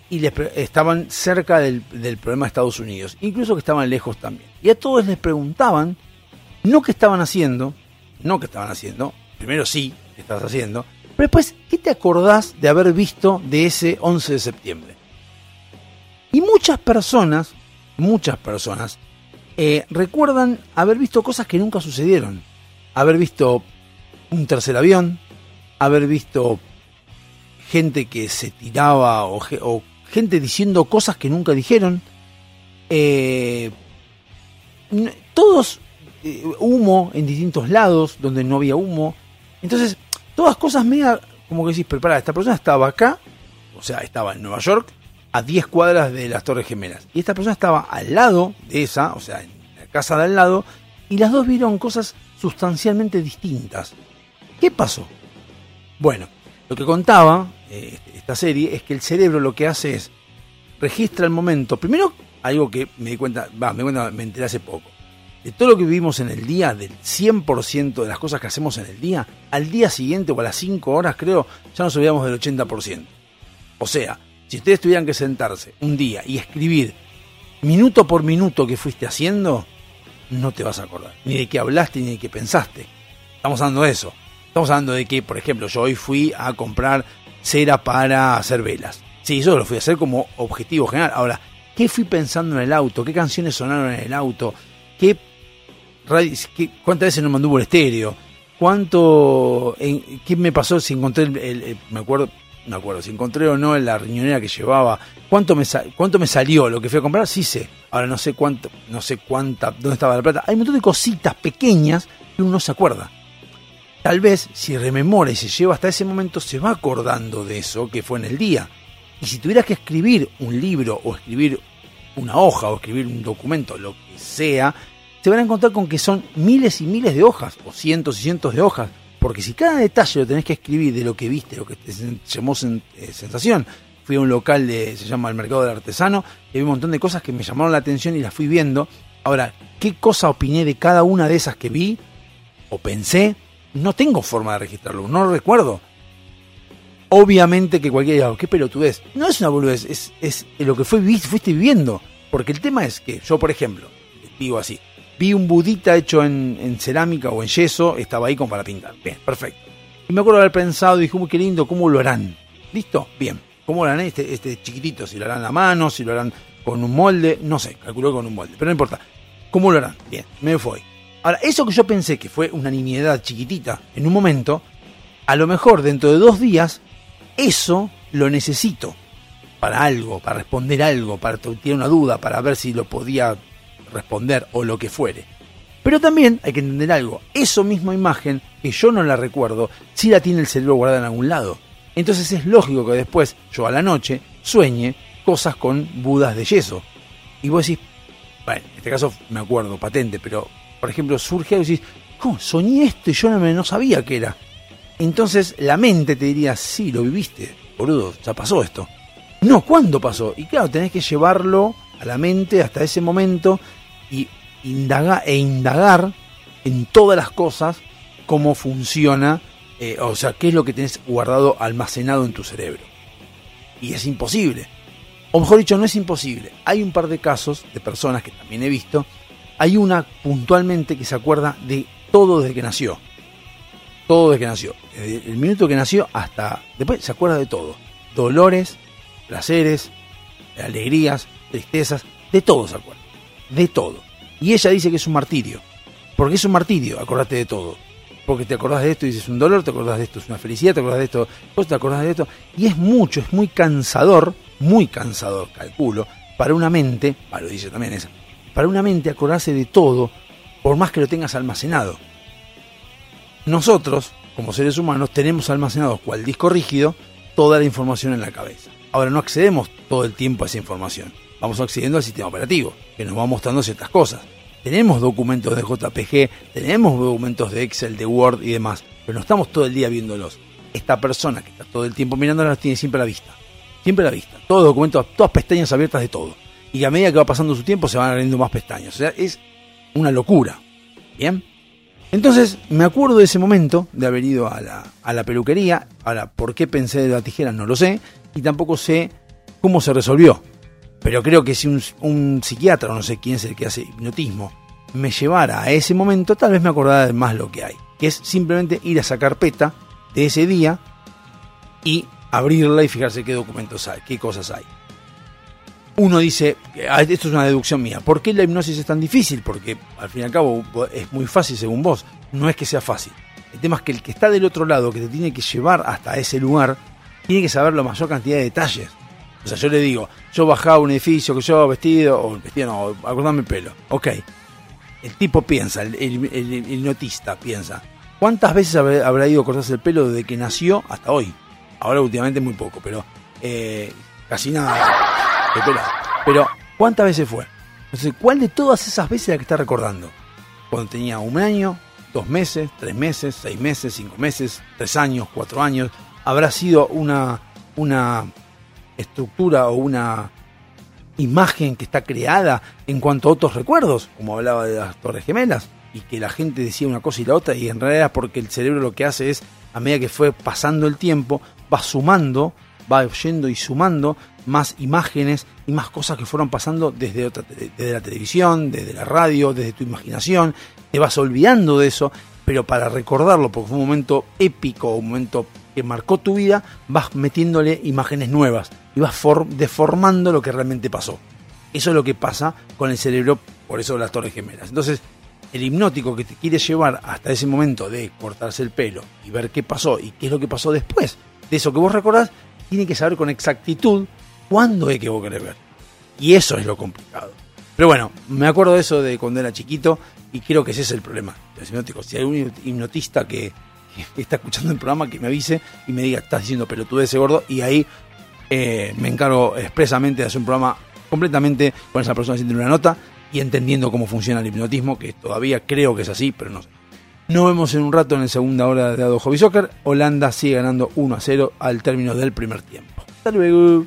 y les estaban cerca del, del problema de Estados Unidos, incluso que estaban lejos también. Y a todos les preguntaban, no qué estaban haciendo, no qué estaban haciendo, primero sí, qué estabas haciendo, pero después, ¿qué te acordás de haber visto de ese 11 de septiembre? Y muchas personas, muchas personas, eh, recuerdan haber visto cosas que nunca sucedieron. Haber visto un tercer avión, haber visto gente que se tiraba o, ge- o gente diciendo cosas que nunca dijeron. Eh, todos eh, humo en distintos lados donde no había humo. Entonces, todas cosas media como que decís, pero esta persona estaba acá, o sea, estaba en Nueva York, a 10 cuadras de las Torres Gemelas. Y esta persona estaba al lado de esa, o sea, en la casa de al lado, y las dos vieron cosas sustancialmente distintas. ¿Qué pasó? Bueno, lo que contaba eh, esta serie es que el cerebro lo que hace es registra el momento. Primero, algo que me di cuenta, va, me, cuenta, me enteré hace poco. De todo lo que vivimos en el día, del 100% de las cosas que hacemos en el día, al día siguiente o a las 5 horas, creo, ya nos olvidamos del 80%. O sea, si ustedes tuvieran que sentarse un día y escribir minuto por minuto que fuiste haciendo, no te vas a acordar. Ni de qué hablaste ni de qué pensaste. Estamos hablando de eso. Estamos hablando de que, por ejemplo, yo hoy fui a comprar cera para hacer velas. Sí, eso lo fui a hacer como objetivo general. Ahora, ¿qué fui pensando en el auto? ¿Qué canciones sonaron en el auto? ¿Qué, qué- ¿Cuántas veces no me anduvo el estéreo? ¿Cuánto... ¿Qué me pasó si encontré el, me acuerdo, me acuerdo, si encontré o no la riñonera que llevaba? ¿Cuánto me, ¿Cuánto me salió lo que fui a comprar? Sí sé. Ahora no sé cuánto, no sé cuánta, dónde estaba la plata. Hay un montón de cositas pequeñas que uno no se acuerda. Tal vez si rememora y se lleva hasta ese momento, se va acordando de eso que fue en el día. Y si tuvieras que escribir un libro o escribir una hoja o escribir un documento, lo que sea, se van a encontrar con que son miles y miles de hojas o cientos y cientos de hojas. Porque si cada detalle lo tenés que escribir de lo que viste, lo que te llamó eh, sensación, fui a un local de, se llama el Mercado del Artesano, y había un montón de cosas que me llamaron la atención y las fui viendo. Ahora, ¿qué cosa opiné de cada una de esas que vi o pensé? No tengo forma de registrarlo, no lo recuerdo. Obviamente que cualquiera diga, qué pelotudez. No es una boludez, es, es lo que fue, fuiste viviendo. Porque el tema es que yo, por ejemplo, digo así, vi un budita hecho en, cerámica o en yeso, estaba ahí como para pintar. Bien, perfecto. Y me acuerdo haber pensado, dije, qué lindo, ¿cómo lo harán? ¿Listo? Bien. ¿Cómo lo harán este, este chiquitito? Si lo harán a mano, si lo harán con un molde, no sé, calculó con un molde, pero no importa. ¿Cómo lo harán? Bien, me fue. Ahora, eso que yo pensé que fue una nimiedad chiquitita en un momento, a lo mejor dentro de dos días, eso lo necesito para algo, para responder algo, para tirar una duda, para ver si lo podía responder o lo que fuere. Pero también hay que entender algo, eso misma imagen, que yo no la recuerdo, si la tiene el cerebro guardada en algún lado. Entonces es lógico que después yo a la noche sueñe cosas con budas de yeso. Y vos decís, bueno, en este caso me acuerdo, patente, pero por ejemplo surge algo y decís, ¿cómo? Soñé esto y yo no, me- no sabía qué era. Entonces la mente te diría, sí, lo viviste, boludo, ya pasó esto. No, ¿cuándo pasó? Y claro, tenés que llevarlo a la mente hasta ese momento y indagar e indagar en todas las cosas cómo funciona, eh, o sea, qué es lo que tenés guardado, almacenado en tu cerebro. y es imposible. O mejor dicho, no es imposible. Hay un par de casos de personas que también he visto. Hay una puntualmente que se acuerda de todo desde que nació. Todo desde que nació. Desde el minuto que nació hasta después se acuerda de todo. Dolores, placeres, alegrías, tristezas, de todo se acuerda. De todo. Y ella dice que es un martirio. Porque es un martirio, acordate de todo. Porque te acordás de esto y dices un dolor, te acordás de esto, es una felicidad, te acordás de esto, te acordás de esto. Y es mucho, es muy cansador, muy cansador, calculo, para una mente, para lo dice también esa, para una mente acordarse de todo, por más que lo tengas almacenado. Nosotros, como seres humanos, tenemos almacenado cual disco rígido toda la información en la cabeza. Ahora no accedemos todo el tiempo a esa información. Vamos accediendo al sistema operativo, que nos va mostrando ciertas cosas. Tenemos documentos de JPG, tenemos documentos de Excel, de Word y demás, pero no estamos todo el día viéndolos. Esta persona que está todo el tiempo mirándolos los tiene siempre la vista. Siempre la vista. Todos los documentos, todas pestañas abiertas de todo. Y a medida que va pasando su tiempo se van abriendo más pestañas. O sea, es una locura. ¿Bien? Entonces me acuerdo de ese momento, de haber ido a la, a la peluquería. Ahora, ¿por qué pensé de la tijera? No lo sé. Y tampoco sé cómo se resolvió. Pero creo que si un, un psiquiatra, no sé quién es el que hace hipnotismo, me llevara a ese momento, tal vez me acordara de más lo que hay. Que es simplemente ir a esa carpeta de ese día y abrirla y fijarse qué documentos hay, qué cosas hay uno dice, ah, esto es una deducción mía, ¿por qué la hipnosis es tan difícil? Porque al fin y al cabo es muy fácil según vos, no es que sea fácil. El tema es que el que está del otro lado, que te tiene que llevar hasta ese lugar, tiene que saber la mayor cantidad de detalles. O sea, yo le digo, yo bajaba un edificio, que yo vestido, o vestido no, acordame el pelo. Ok. El tipo piensa, el, hipnotista piensa, ¿cuántas veces habrá, ido a cortarse el pelo desde que nació hasta hoy? Ahora últimamente muy poco, pero eh, casi nada. Pero, ¿cuántas veces fue? Entonces, ¿cuál de todas esas veces la que está recordando? Cuando tenía un año, dos meses, tres meses, seis meses, cinco meses, tres años, cuatro años. Habrá sido una, una estructura o una imagen que está creada en cuanto a otros recuerdos, como hablaba de las Torres Gemelas, y que la gente decía una cosa y la otra, y en realidad porque el cerebro lo que hace es, a medida que fue pasando el tiempo, va sumando, va yendo y sumando más imágenes y más cosas que fueron pasando desde, desde la televisión, desde la radio, desde tu imaginación. Te vas olvidando de eso, pero para recordarlo, porque fue un momento épico, un momento que marcó tu vida, vas metiéndole imágenes nuevas y vas deformando lo que realmente pasó. Eso es lo que pasa con el cerebro, por eso las torres gemelas. Entonces, el hipnótico que te quiere llevar hasta ese momento de cortarse el pelo y ver qué pasó y qué es lo que pasó después de eso que vos recordás, tiene que saber con exactitud cuándo es que vos querés ver. Y eso es lo complicado. Pero bueno, me acuerdo de eso de cuando chiquito y creo que ese es el problema Si hay un hipnotista que, está escuchando el programa, que me avise y me diga, estás diciendo de ese gordo, y ahí eh, me encargo expresamente de hacer un programa completamente con esa persona haciendo una nota y entendiendo cómo funciona el hipnotismo, que todavía creo que es así, pero no sé. Nos vemos en un rato en la segunda hora de Ado Hobby Soccer. Holanda sigue ganando 1 a 0 al término del primer tiempo. Hasta luego.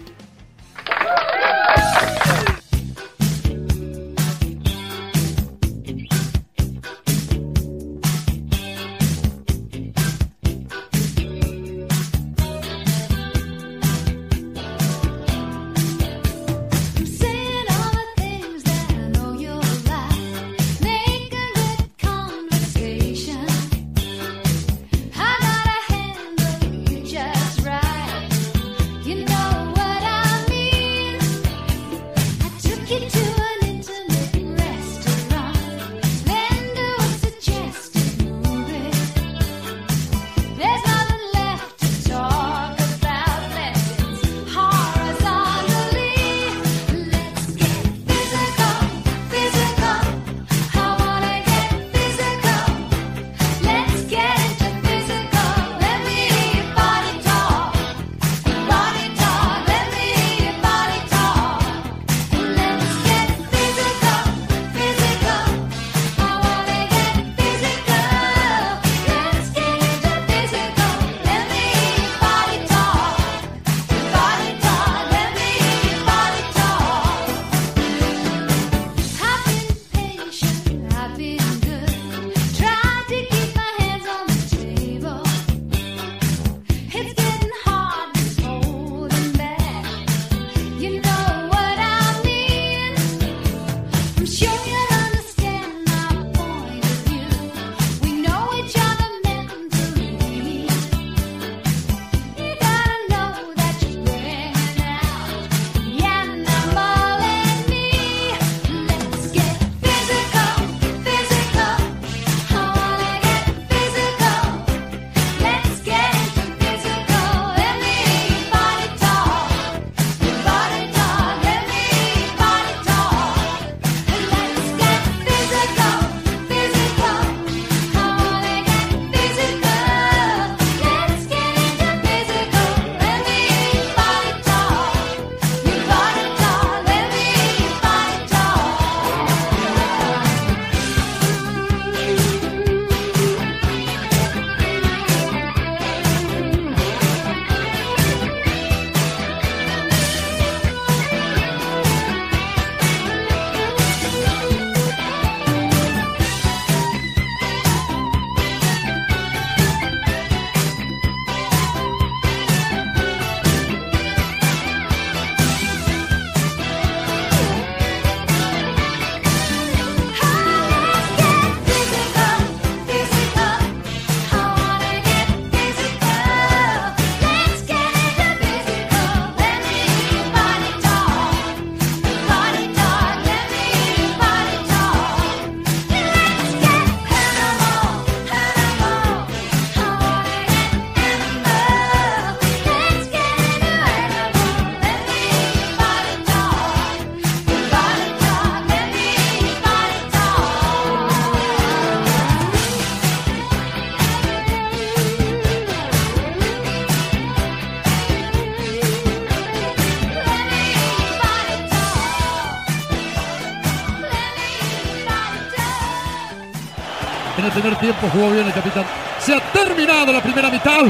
Se ha terminado la primera mitad.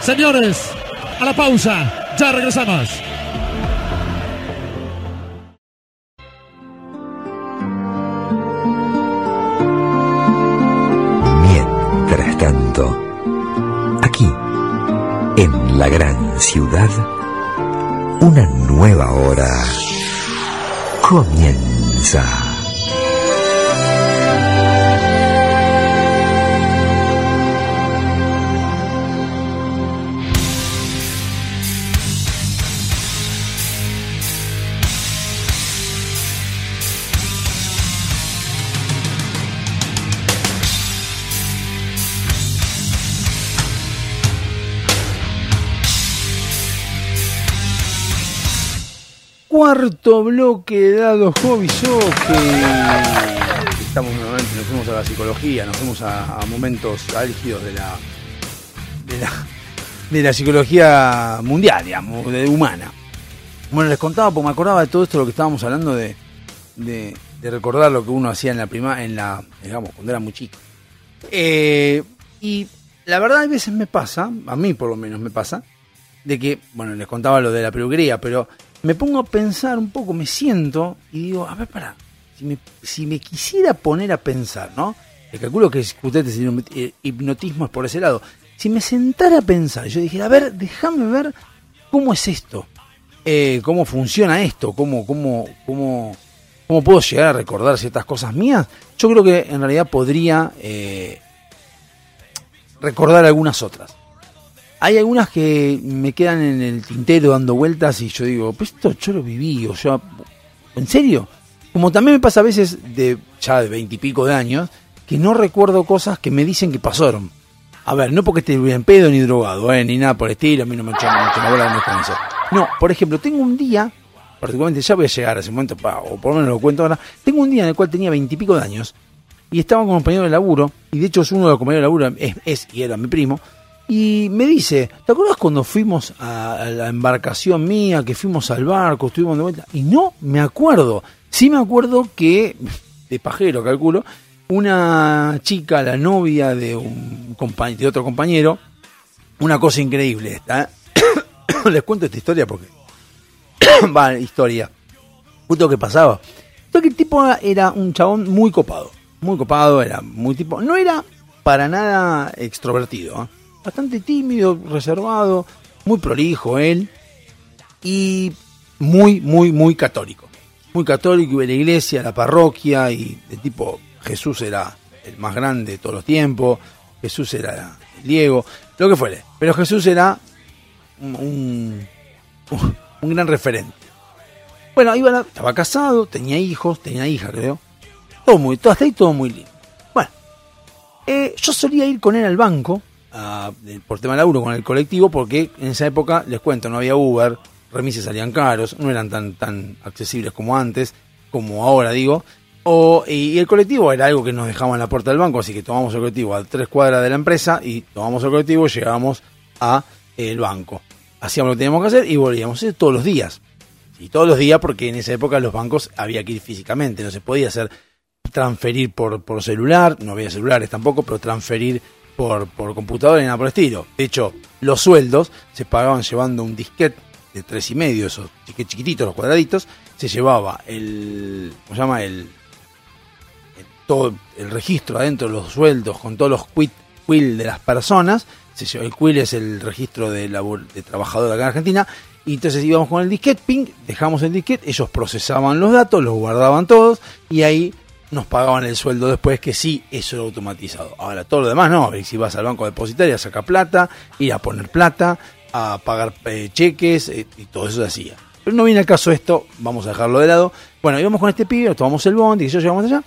Señores, a la pausa. Ya regresamos. Mientras tanto, aquí, en la gran ciudad, una nueva hora comienza. Cuarto bloque dado hobby que estamos nuevamente, nos fuimos a la psicología, nos fuimos a, a momentos álgidos de la, de la de la psicología mundial, digamos, de humana. Bueno, les contaba, porque me acordaba de todo esto, lo que estábamos hablando de, de, de recordar lo que uno hacía en la prima, en la, digamos, cuando era muy chico. Eh, y la verdad, a veces me pasa, a mí por lo menos me pasa, de que, bueno, les contaba lo de la peluquería, pero me pongo a pensar un poco, me siento y digo, a ver, para, si me, si me quisiera poner a pensar, ¿no? Le calculo que ustedes eh, hipnotismo es por ese lado. Si me sentara a pensar, yo dije, a ver, déjame ver cómo es esto, eh, cómo funciona esto, cómo, cómo, cómo, cómo puedo llegar a recordar ciertas cosas mías, yo creo que en realidad podría eh, recordar algunas otras. Hay algunas que me quedan en el tintero dando vueltas y yo digo, pues esto yo lo viví, o sea, ¿en serio? Como también me pasa a veces de ya de veintipico de años, que no recuerdo cosas que me dicen que pasaron. A ver, no porque esté bien pedo ni drogado, eh, ni nada por el estilo, a mí no me echan mucho la bola con eso. No, por ejemplo, tengo un día, particularmente ya voy a llegar a ese momento, pa, o por lo menos lo cuento ahora, tengo un día en el cual tenía veintipico de años y estaba con un compañero de laburo, y de hecho es uno de los compañeros de laburo, es, es y era mi primo, y me dice, ¿te acuerdas cuando fuimos a, la embarcación mía, que fuimos al barco, estuvimos de vuelta? Y no me acuerdo. Sí me acuerdo que, de pajero calculo, una chica, la novia de un de otro compañero, una cosa increíble esta. ¿eh? Les cuento esta historia porque va historia. Justo que pasaba. Esto que el tipo era un chabón muy copado, muy copado, era muy tipo, no era para nada extrovertido, ¿eh? Bastante tímido, reservado, muy prolijo él y muy, muy, muy católico. Muy católico, iba a la iglesia, a la parroquia y de tipo Jesús era el más grande de todos los tiempos, Jesús era el Diego, lo que fuere. Pero Jesús era un, un, gran referente. Bueno, iba la- estaba casado, tenía hijos, tenía hija, creo. Todo muy, todo hasta ahí todo muy lindo. Bueno, eh, yo solía ir con él al banco, por tema de laburo, con el colectivo, porque en esa época, les cuento, no había Uber, remises salían caros, no eran tan, tan accesibles como antes, como ahora digo. O, y, y el colectivo era algo que nos dejaba en la puerta del banco, así que tomamos el colectivo a tres cuadras de la empresa y tomamos el colectivo y llegábamos a eh, el banco. Hacíamos lo que teníamos que hacer y volvíamos eh, todos los días. Y todos los días porque en esa época los bancos había que ir físicamente, no se podía hacer transferir por, por celular, no había celulares tampoco, pero transferir por, por computadora y nada por estilo. De hecho, los sueldos se pagaban llevando un disquete de tres y medio, esos chiqui- chiquititos, los cuadraditos, se llevaba el, ¿cómo se llama? El, todo el registro adentro de los sueldos con todos los quit, quill de las personas. El quill es el registro de, labor, de trabajador acá en Argentina. Y entonces íbamos con el disquete, ping, dejamos el disquete, ellos procesaban los datos, los guardaban todos y ahí nos pagaban el sueldo después, que sí, eso era automatizado. Ahora, todo lo demás no, si vas al banco depositario a sacar plata, ir a poner plata, a pagar eh, cheques, eh, y todo eso se hacía. Pero no viene al caso esto, vamos a dejarlo de lado. Bueno, íbamos con este pibe, nos tomamos el bondi, y yo llegamos allá,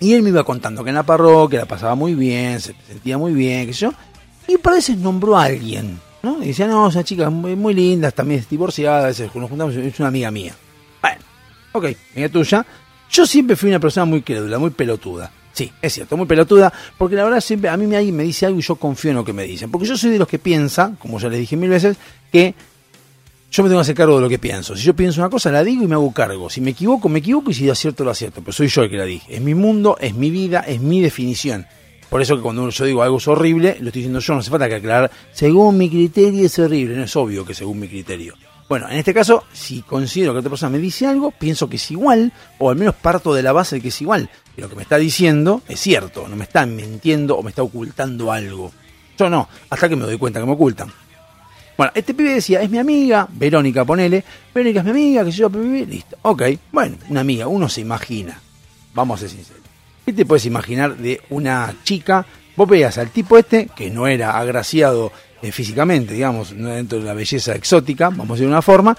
y él me iba contando que en la parroquia la pasaba muy bien, se sentía muy bien, qué sé yo, y por veces nombró a alguien, ¿no? Y decía, no, esa chica es muy, muy linda, también es divorciada, a veces nos juntamos, es una amiga mía. Bueno, ok, amiga tuya. Yo siempre fui una persona muy crédula, muy pelotuda. Sí, es cierto, muy pelotuda, porque la verdad siempre a mí alguien me dice algo y yo confío en lo que me dicen. Porque yo soy de los que piensa, como ya les dije mil veces, que yo me tengo que hacer cargo de lo que pienso. Si yo pienso una cosa, la digo y me hago cargo. Si me equivoco, me equivoco y si acierto, lo acierto. Pero soy yo el que la dije. Es mi mundo, es mi vida, es mi definición. Por eso que cuando yo digo algo es horrible, lo estoy diciendo yo, no hace falta que aclarar, según mi criterio es horrible, no es obvio que según mi criterio. Bueno, en este caso, si considero que otra persona me dice algo, pienso que es igual, o al menos parto de la base de que es igual. Lo que me está diciendo es cierto, no me está mintiendo o me está ocultando algo. Yo no, hasta que me doy cuenta que me ocultan. Bueno, este pibe decía, es mi amiga, Verónica, ponele, Verónica es mi amiga, que yo, listo. Ok, bueno, una amiga, uno se imagina, vamos a ser sinceros. ¿Qué te puedes imaginar de una chica? Vos veías al tipo este, que no era agraciado eh, físicamente, digamos, dentro de la belleza exótica, vamos a decir de una forma,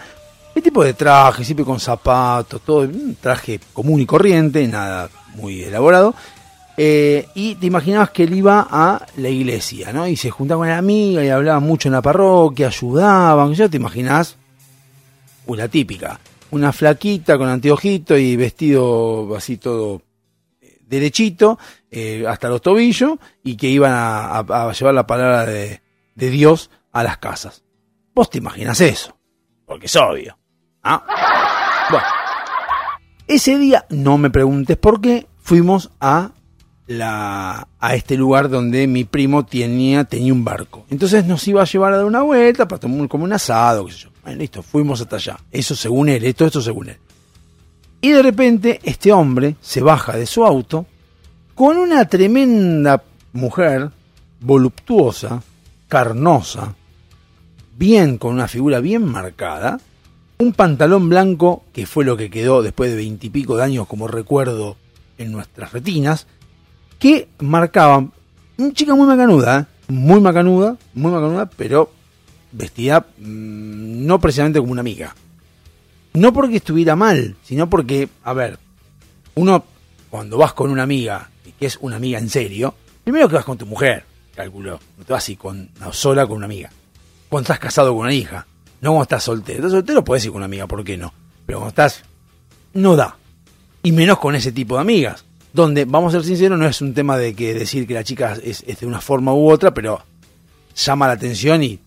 el tipo de traje, siempre con zapatos, todo, un traje común y corriente, nada muy elaborado. Eh, y te imaginabas que él iba a la iglesia, ¿no? Y se juntaba con la amiga y hablaba mucho en la parroquia, ayudaban. Ya te imaginás, una típica, una flaquita con anteojito y vestido así todo eh, derechito, hasta los tobillos, y que iban a, llevar la palabra de, de, Dios a las casas. Vos te imaginas eso, porque es obvio. ¿ah? Bueno, ese día, no me preguntes por qué, fuimos a la, a este lugar donde mi primo tenía, tenía un barco. Entonces nos iba a llevar a dar una vuelta para tomar como un asado, qué. Bueno, listo, fuimos hasta allá. Eso según él, todo esto según él. Y de repente este hombre se baja de su auto con una tremenda mujer, voluptuosa, carnosa, bien con una figura bien marcada, un pantalón blanco, que fue lo que quedó después de veintipico de años como recuerdo en nuestras retinas, que marcaban una chica muy macanuda, ¿eh? muy macanuda, muy macanuda, pero vestida mm, no precisamente como una amiga. No porque estuviera mal, sino porque, a ver, uno cuando vas con una amiga, que es una amiga en serio, primero que vas con tu mujer, calculo, no te vas así con, sola con una amiga. Cuando estás casado con una hija, no cuando estás soltero. Estás soltero puedes ir con una amiga, ¿por qué no? Pero cuando estás, no da. Y menos con ese tipo de amigas donde, vamos a ser sinceros, no es un tema de que decir que la chica es, de una forma u otra, pero llama la atención y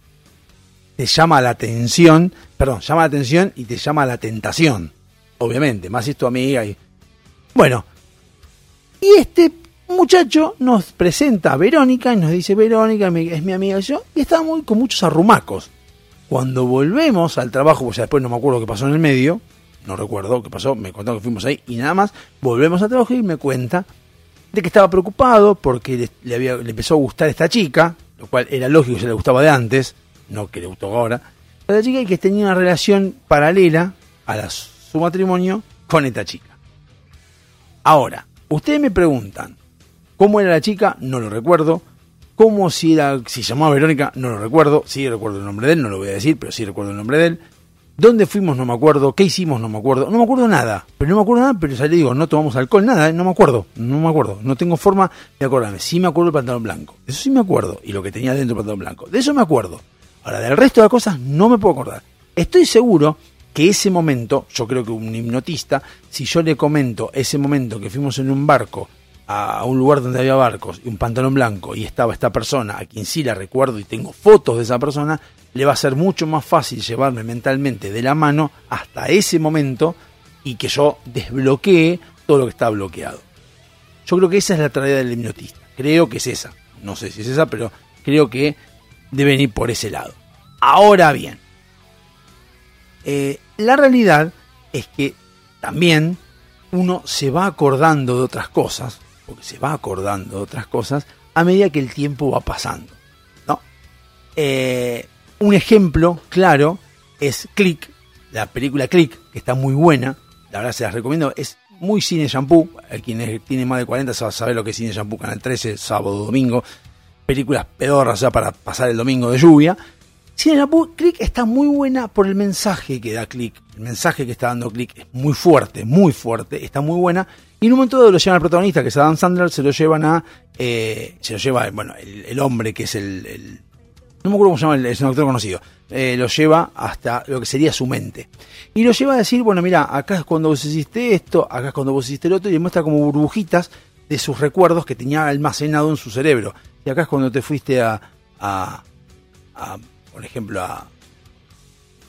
te llama la atención, perdón, llama la atención y te llama la tentación, obviamente, más si es tu amiga y... Bueno, y este muchacho nos presenta a Verónica y nos dice, Verónica es mi amiga y yo, y está muy con muchos arrumacos. Cuando volvemos al trabajo, pues ya después no me acuerdo qué pasó en el medio, no recuerdo qué pasó, me contó que fuimos ahí y nada más, volvemos a trabajar y me cuenta de que estaba preocupado porque le, empezó a gustar esta chica, lo cual era lógico se le gustaba de antes, no que le gustó ahora, la chica y que tenía una relación paralela a su matrimonio con esta chica. Ahora, ustedes me preguntan, ¿cómo era la chica? No lo recuerdo. ¿Cómo si era, si llamaba Verónica? No lo recuerdo. Sí recuerdo el nombre de él, no lo voy a decir, pero sí recuerdo el nombre de él. ¿Dónde fuimos? No me acuerdo. ¿Qué hicimos? No me acuerdo. No me acuerdo nada. Pero no me acuerdo nada, pero ya le digo, no tomamos alcohol, nada, ¿eh? no me acuerdo. No me acuerdo. No tengo forma de acordarme. Sí me acuerdo del pantalón blanco. Eso sí me acuerdo. Y lo que tenía dentro del pantalón blanco. De eso me acuerdo. Ahora, del resto de cosas no me puedo acordar. Estoy seguro que ese momento, yo creo que un hipnotista, si yo le comento ese momento que fuimos en un barco a un lugar donde había barcos y un pantalón blanco y estaba esta persona, a quien sí la recuerdo y tengo fotos de esa persona, le va a ser mucho más fácil llevarme mentalmente de la mano hasta ese momento y que yo desbloquee todo lo que está bloqueado. Yo creo que esa es la tarea del hipnotista. Creo que es esa. No sé si es esa, pero creo que deben ir por ese lado. Ahora bien, eh, la realidad es que también uno se va acordando de otras cosas, porque se va acordando de otras cosas a medida que el tiempo va pasando. ¿no? Eh, un ejemplo claro es Click, la película Click, que está muy buena, la verdad se las recomiendo, es muy cine shampoo, el quien tiene más de 40 va a saber lo que es cine shampoo, Canal 13, sábado, domingo, películas pedorras, sea, para pasar el domingo de lluvia. Cine shampoo, Click está muy buena por el mensaje que da Click, el mensaje que está dando Click es muy fuerte, muy fuerte, está muy buena, y en un momento dado lo llevan al protagonista, que es Adam Sandler, se lo llevan a, eh, se lo lleva, bueno, el, hombre que es el no me acuerdo cómo se llama, es un actor conocido, eh, lo lleva hasta lo que sería su mente. Y lo lleva a decir, bueno, mira, acá es cuando vos hiciste esto, acá es cuando vos hiciste el otro, y muestra como burbujitas de sus recuerdos que tenía almacenado en su cerebro. Y acá es cuando te fuiste a, a, por ejemplo, a,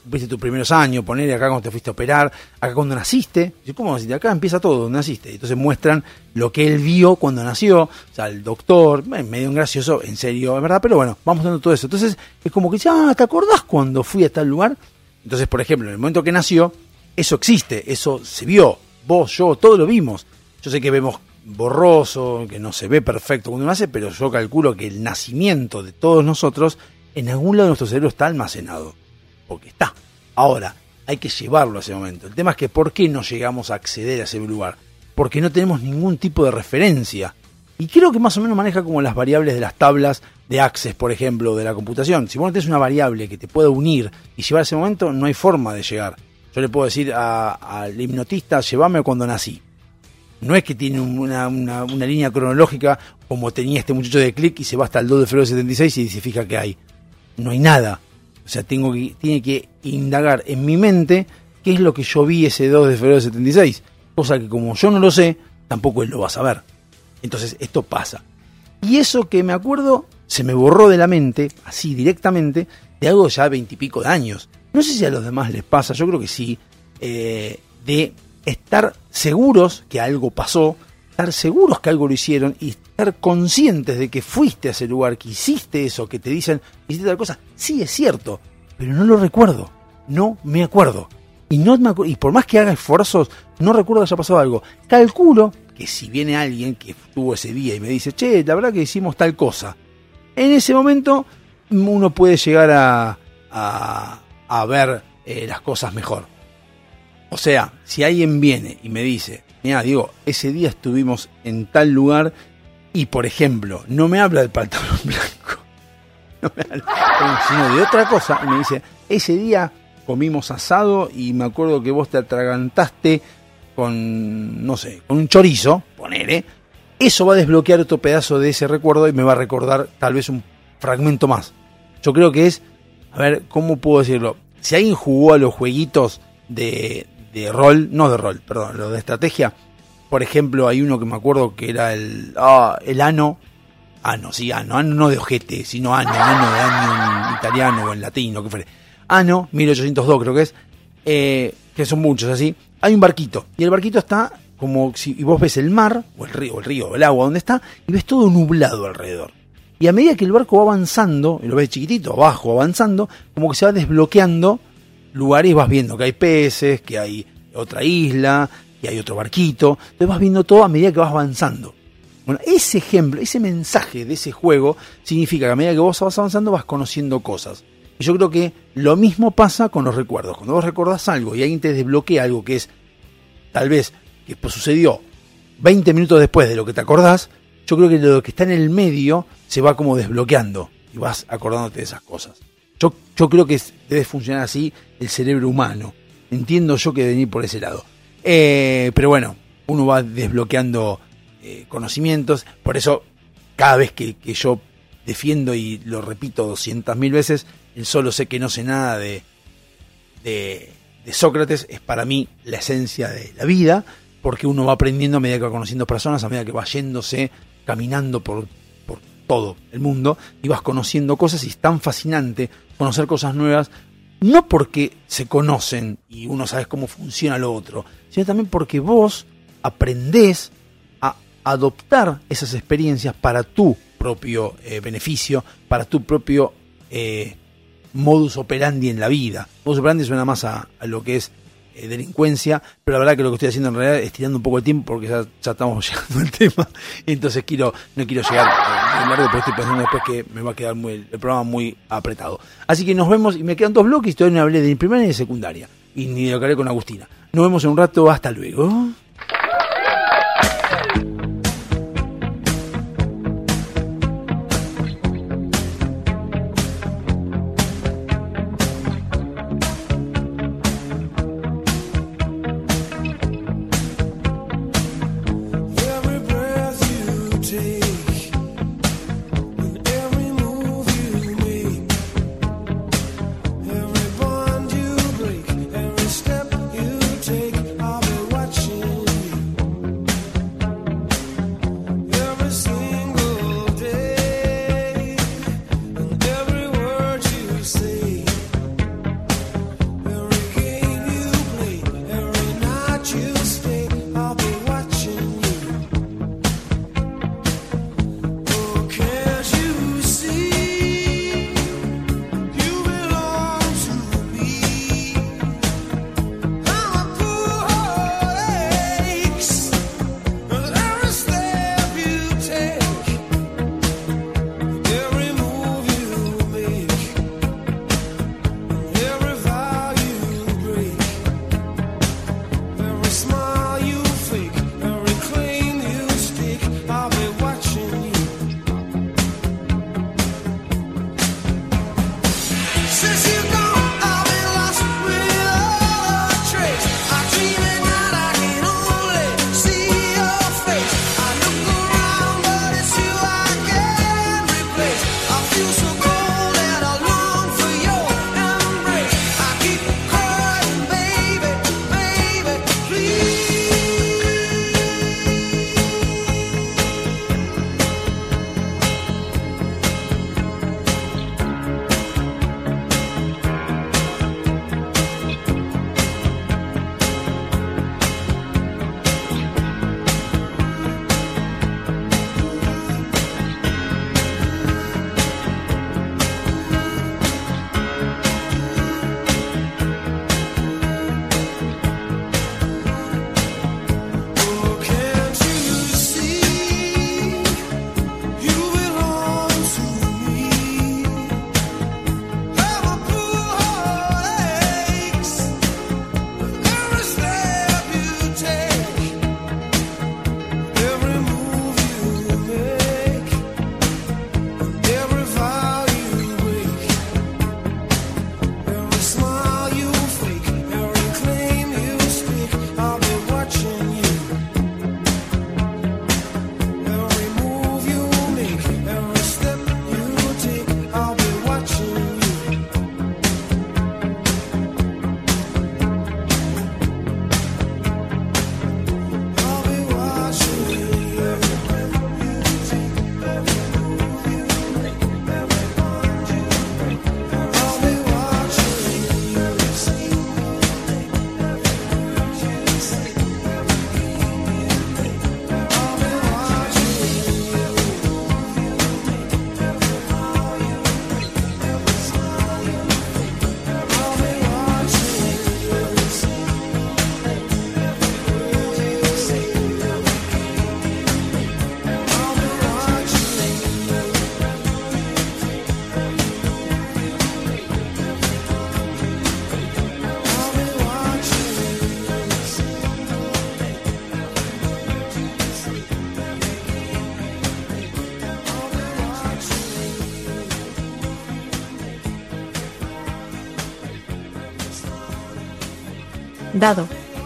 viste tus primeros años, poner acá cuando te fuiste a operar, acá cuando naciste. ¿cómo naciste? Acá empieza todo, naciste. Entonces muestran lo que él vio cuando nació, o sea, el doctor, eh, medio gracioso, en serio, es verdad, pero bueno, vamos dando todo eso. Entonces es como que, ah, ¿te acordás cuando fui a tal lugar? Entonces, por ejemplo, en el momento que nació, eso existe, eso se vio, vos, yo, todo lo vimos. Yo sé que vemos borroso, que no se ve perfecto cuando nace, pero yo calculo que el nacimiento de todos nosotros en algún lado de nuestro cerebro está almacenado. Porque está. Ahora, hay que llevarlo a ese momento. El tema es que ¿por qué no llegamos a acceder a ese lugar? Porque no tenemos ningún tipo de referencia. Y creo que más o menos maneja como las variables de las tablas de Access, por ejemplo, de la computación. Si vos no tenés una variable que te pueda unir y llevar a ese momento, no hay forma de llegar. Yo le puedo decir al hipnotista, llévame cuando nací. No es que tiene una, línea cronológica como tenía este muchacho de click y se va hasta el 2 de febrero de 76 y se fija que hay. No hay nada. O sea, tengo que, tiene que indagar en mi mente qué es lo que yo vi ese 2 de febrero de 76. Cosa que como yo no lo sé, tampoco él lo va a saber. Entonces esto pasa. Y eso que me acuerdo se me borró de la mente, así directamente, de algo ya veintipico de años. No sé si a los demás les pasa, yo creo que sí, eh, de estar seguros que algo pasó, estar seguros que algo lo hicieron y conscientes de que fuiste a ese lugar, que hiciste eso, que te dicen, hiciste tal cosa. Sí, es cierto, pero no lo recuerdo, no me acuerdo. Y, no me y por más que haga esfuerzos, no recuerdo que haya pasado algo. Calculo que si viene alguien que estuvo ese día y me dice, che, la verdad que hicimos tal cosa, en ese momento uno puede llegar a, a, ver eh, las cosas mejor. O sea, si alguien viene y me dice, mira, digo, ese día estuvimos en tal lugar y, por ejemplo, no me habla del pantalón blanco, no me habla, sino de otra cosa, y me dice, ese día comimos asado y me acuerdo que vos te atragantaste con, no sé, con un chorizo, ponele, eso va a desbloquear otro pedazo de ese recuerdo y me va a recordar tal vez un fragmento más. Yo creo que es, a ver, ¿cómo puedo decirlo? Si alguien jugó a los jueguitos de, de rol, no de rol, perdón, lo de estrategia. Por ejemplo, hay uno que me acuerdo que era el, ah, el ano, ano, sí, ano, ano no de ojete, sino ano, ano de año en italiano o en latino, que fuere. Ano, 1802 creo que es, eh, que son muchos así. Hay un barquito, y el barquito está como si y vos ves el mar, o el río, el río, el agua, donde está, y ves todo nublado alrededor. Y a medida que el barco va avanzando, y lo ves chiquitito, abajo, avanzando, como que se va desbloqueando lugares vas viendo que hay peces, que hay otra isla, que hay otro barquito. Entonces vas viendo todo a medida que vas avanzando. Bueno, ese ejemplo, ese mensaje de ese juego significa que a medida que vos vas avanzando vas conociendo cosas. Y yo creo que lo mismo pasa con los recuerdos. Cuando vos recordás algo y alguien te desbloquea algo que es tal vez que sucedió 20 minutos después de lo que te acordás, yo creo que lo que está en el medio se va como desbloqueando y vas acordándote de esas cosas. Yo, creo que debe funcionar así el cerebro humano. Entiendo yo que venir por ese lado. Eh, pero bueno, uno va desbloqueando eh, conocimientos. Por eso, cada vez que, yo defiendo y lo repito 200.000 mil veces, el solo sé que no sé nada de, de, Sócrates es para mí la esencia de la vida, porque uno va aprendiendo a medida que va conociendo personas, a medida que va yéndose, caminando por, por todo el mundo, y vas conociendo cosas y es tan fascinante conocer cosas nuevas, no porque se conocen y uno sabe cómo funciona lo otro, sino también porque vos aprendés a adoptar esas experiencias para tu propio eh, beneficio, para tu propio eh, modus operandi en la vida. Modus operandi suena más a lo que es eh, delincuencia, pero la verdad que lo que estoy haciendo en realidad es tirando un poco de tiempo porque ya, estamos llegando al tema, entonces quiero no quiero llegar muy largo, pero estoy pensando después que me va a quedar muy, el programa muy apretado. Así que nos vemos y me quedan dos bloques y todavía no hablé de primaria y de secundaria, y ni lo que haré con Agustina. Nos vemos en un rato, hasta luego.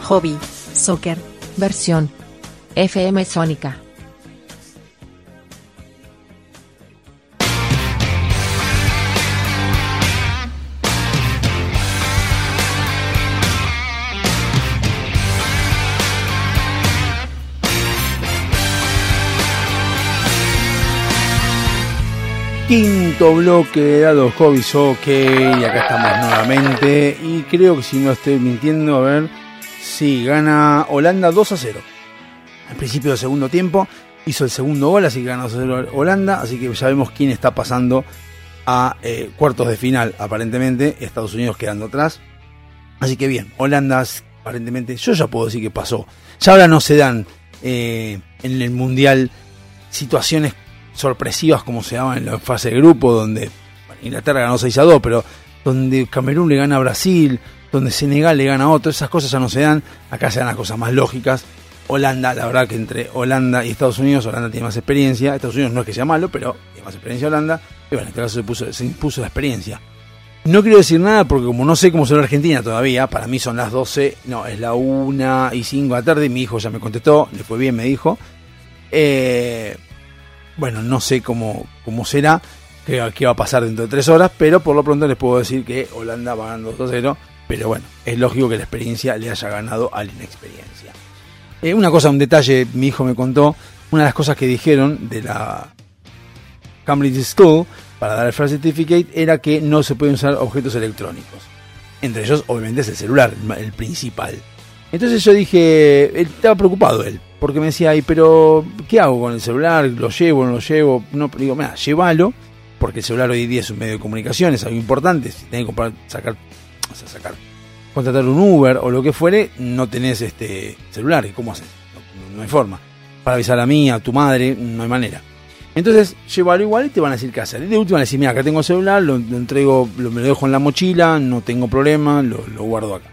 Hobby, soccer. Versión FM Sónica. Quinto bloque de dados hobbies, ok, y acá estamos nuevamente. Y creo que si no estoy mintiendo, a ver, sí, gana Holanda 2 a 0. Al principio del segundo tiempo hizo el segundo gol, así que gana 2 a 0 Holanda, así que ya vemos quién está pasando a eh, cuartos de final, aparentemente, Estados Unidos quedando atrás. Así que bien, Holanda aparentemente, yo ya puedo decir que pasó. Ya ahora no se dan eh, en el Mundial situaciones sorpresivas como se daban en la fase de grupo, donde Inglaterra ganó 6 a 2, pero donde Camerún le gana a Brasil, donde Senegal le gana a otro, esas cosas ya no se dan, acá se dan las cosas más lógicas. Holanda, la verdad que entre Holanda y Estados Unidos, Holanda tiene más experiencia, Estados Unidos no es que sea malo, pero tiene más experiencia Holanda, y bueno, en este caso se, puso, se impuso la experiencia. No quiero decir nada porque como no sé cómo será Argentina todavía, para mí son las 12, no, es la 1 y 5 de la tarde, mi hijo ya me contestó, le fue bien, me dijo. Eh, bueno, no sé cómo, cómo será, qué, qué va a pasar dentro de tres horas, pero por lo pronto les puedo decir que Holanda va ganando 2 0. Pero bueno, es lógico que la experiencia le haya ganado a la inexperiencia. Eh, una cosa, un detalle, mi hijo me contó, una de las cosas que dijeron de la Cambridge School para dar el Flash Certificate era que no se pueden usar objetos electrónicos. Entre ellos, obviamente, es el celular, el, principal. Entonces yo dije, él estaba preocupado él, porque me decía, ay, pero ¿qué hago con el celular? ¿Lo llevo, no lo llevo? No, digo, mira, llévalo, porque el celular hoy día es un medio de comunicación, es algo importante. Si tenés que comprar, sacar, o sea, sacar, contratar un Uber o lo que fuere, no tenés este celular. ¿Y cómo haces? No, hay forma. Para avisar a mí, a tu madre, no hay manera. Entonces, llévalo igual y te van a decir qué hacer. Y de última, van a decir, mira, acá tengo el celular, lo, entrego, lo, me lo dejo en la mochila, no tengo problema, lo, lo guardo acá.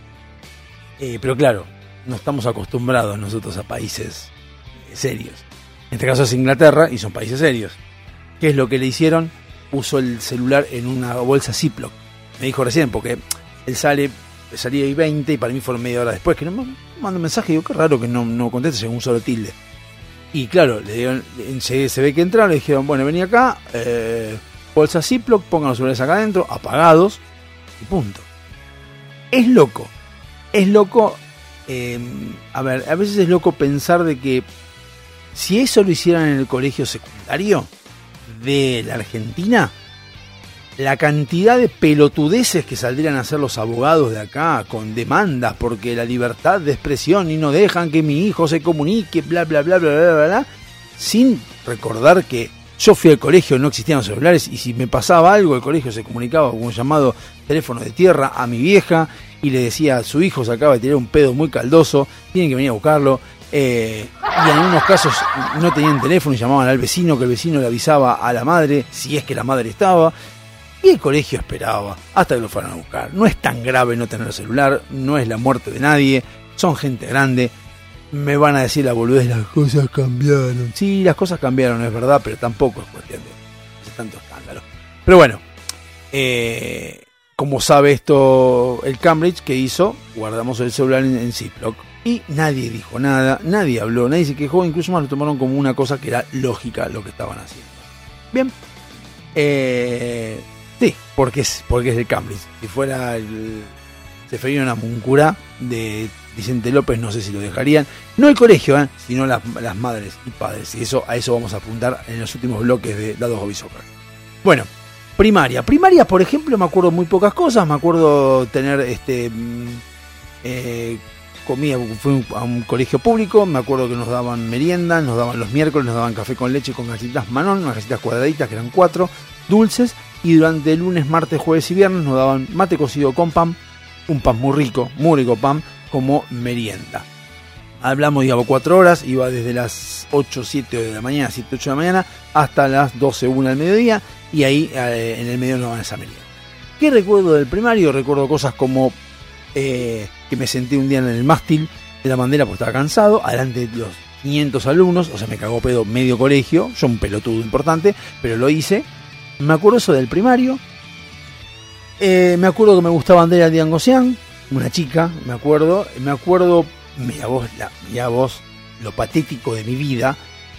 Eh, pero claro, no estamos acostumbrados nosotros a países eh, serios. En este caso es Inglaterra y son países serios. ¿Qué es lo que le hicieron? Puso el celular en una bolsa Ziploc. Me dijo recién, porque él sale, salía ahí 20 y para mí fueron media hora después, que no manda un mensaje digo, qué raro que no, no conteste según un solo tilde. Y claro, le dieron, se, se ve que entraron, le dijeron, bueno, vení acá, eh, bolsa Ziploc, pongan los celulares acá adentro, apagados, y punto. Es loco, es loco, eh, a ver, a veces es loco pensar de que si eso lo hicieran en el colegio secundario de la Argentina, la cantidad de pelotudeces que saldrían a hacer los abogados de acá con demandas porque la libertad de expresión y no dejan que mi hijo se comunique, bla, bla, bla, bla, bla, bla, bla sin recordar que yo fui al colegio, no existían los celulares y si me pasaba algo, el colegio se comunicaba con un llamado teléfono de tierra a mi vieja y le decía, su hijo se acaba de tirar un pedo muy caldoso, tienen que venir a buscarlo. Eh, y en algunos casos no tenían teléfono y llamaban al vecino, que el vecino le avisaba a la madre si es que la madre estaba. Y el colegio esperaba hasta que lo fueran a buscar. No es tan grave no tener celular, no es la muerte de nadie, son gente grande. Me van a decir la boludez, las cosas cambiaron. Sí, las cosas cambiaron, es verdad, pero tampoco es cuestión de tanto escándalo. Pero bueno, eh, como sabe esto el Cambridge, que hizo? Guardamos el celular en, en Ziploc. Y nadie dijo nada, nadie habló, nadie se quejó, incluso más lo tomaron como una cosa que era lógica lo que estaban haciendo. Bien. Eh, sí, porque es, porque es el Cambridge. Si fuera el Seferino Muncura de Vicente López, no sé si lo dejarían. No el colegio, ¿eh? sino las, las, madres y padres. Y eso, a eso vamos a apuntar en los últimos bloques de Dados Hobby Soccer. Bueno, primaria. Primaria, por ejemplo, me acuerdo muy pocas cosas. Me acuerdo tener este. Eh, comida, fui a un colegio público, me acuerdo que nos daban merienda, nos daban los miércoles, nos daban café con leche con galletitas Manon, unas cuadraditas que eran cuatro, dulces, y durante el lunes, martes, jueves y viernes nos daban mate cocido con pan, un pan muy rico, muy rico pan, como merienda. Hablamos, digamos, cuatro horas, iba desde las 8, 7 de la mañana, 7, 8 de la mañana, hasta las 12, 1 del mediodía, y ahí eh, en el medio nos daban esa merienda. ¿Qué recuerdo del primario? Recuerdo cosas como eh, que me senté un día en el mástil de la bandera porque estaba cansado, adelante de los 500 alumnos, o sea, me cagó pedo medio colegio, yo un pelotudo importante, pero lo hice. Me acuerdo eso del primario. Eh, me acuerdo que me gustaba Andrea Diangosian, una chica, me acuerdo, me acuerdo, mira vos, mira vos lo patético de mi vida,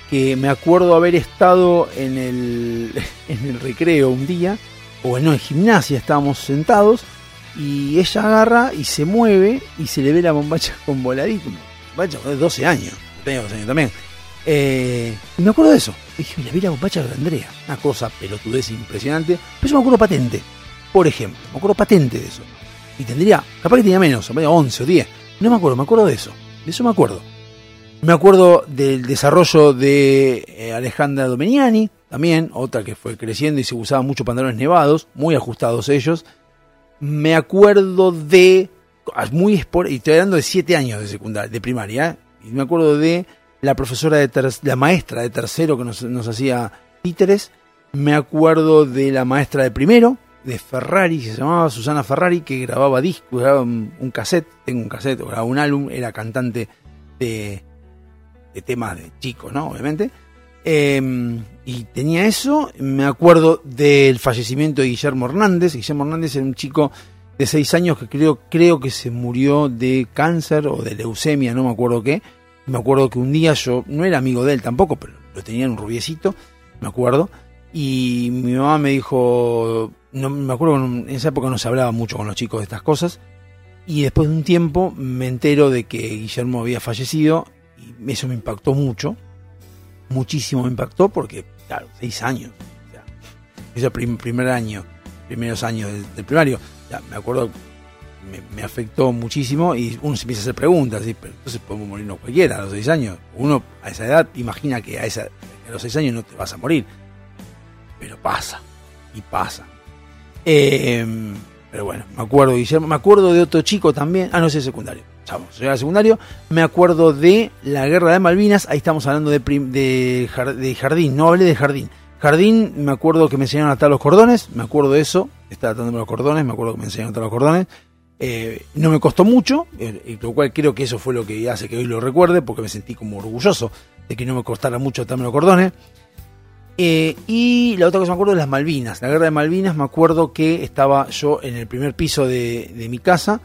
que me acuerdo haber estado en el, en el recreo un día, o no, en gimnasia estábamos sentados, y ella agarra y se mueve y se le ve la bombacha con voladito. Bombacha de 12 años, tenía 12 años también. Eh, me acuerdo de eso. Dije, le vi la bombacha de Andrea. Una cosa pelotudez impresionante. Pero yo me acuerdo patente. Por ejemplo, me acuerdo patente de eso. Y tendría, capaz que tenía menos, 11 o 10. No me acuerdo, me acuerdo de eso. De eso me acuerdo. Me acuerdo del desarrollo de eh, Alejandra Domeniani, también, otra que fue creciendo y se usaba mucho pantalones nevados, muy ajustados ellos. Me acuerdo de, muy y estoy hablando de 7 años de secundaria, de primaria, y me acuerdo de la profesora de la maestra de tercero que nos, nos hacía títeres. Me acuerdo de la maestra de primero, de Ferrari, se llamaba Susana Ferrari, que grababa discos, grababa un, cassette, tengo un cassette, grababa un álbum, era cantante de, de temas de chicos, ¿no? Obviamente. Em, y tenía eso, me acuerdo del fallecimiento de Guillermo Hernández. Guillermo Hernández era un chico de seis años que creo, creo que se murió de cáncer o de leucemia, no me acuerdo qué. Me acuerdo que un día yo, no era amigo de él tampoco, pero lo tenía en un rubiecito, me acuerdo. Y mi mamá me dijo, no me acuerdo en esa época no se hablaba mucho con los chicos de estas cosas. Y después de un tiempo me entero de que Guillermo había fallecido y eso me impactó mucho. Muchísimo me impactó porque, claro, seis años. O sea, primer año, primeros años del, primario. Ya, me acuerdo me, afectó muchísimo y uno se empieza a hacer preguntas, ¿sí? pero entonces podemos morirnos cualquiera a los seis años. Uno a esa edad imagina que a, esa, a los seis años no te vas a morir, pero pasa, y pasa. Em, pero bueno, me acuerdo, Guillermo, me acuerdo de otro chico también, ah, no, sé, secundario, secundario, me acuerdo de la guerra de Malvinas, ahí estamos hablando de, de, jardín, no hablé de jardín. Jardín, me acuerdo que me enseñaron a atar los cordones, me acuerdo de eso, estaba atando los cordones, me acuerdo que me enseñaron a atar los cordones. Eh, no me costó mucho, eh, lo cual creo que eso fue lo que hace que hoy lo recuerde, porque me sentí como orgulloso de que no me costara mucho atarme los cordones. Eh, y la otra cosa me acuerdo de las Malvinas, la guerra de Malvinas, me acuerdo que estaba yo en el primer piso de, de mi casa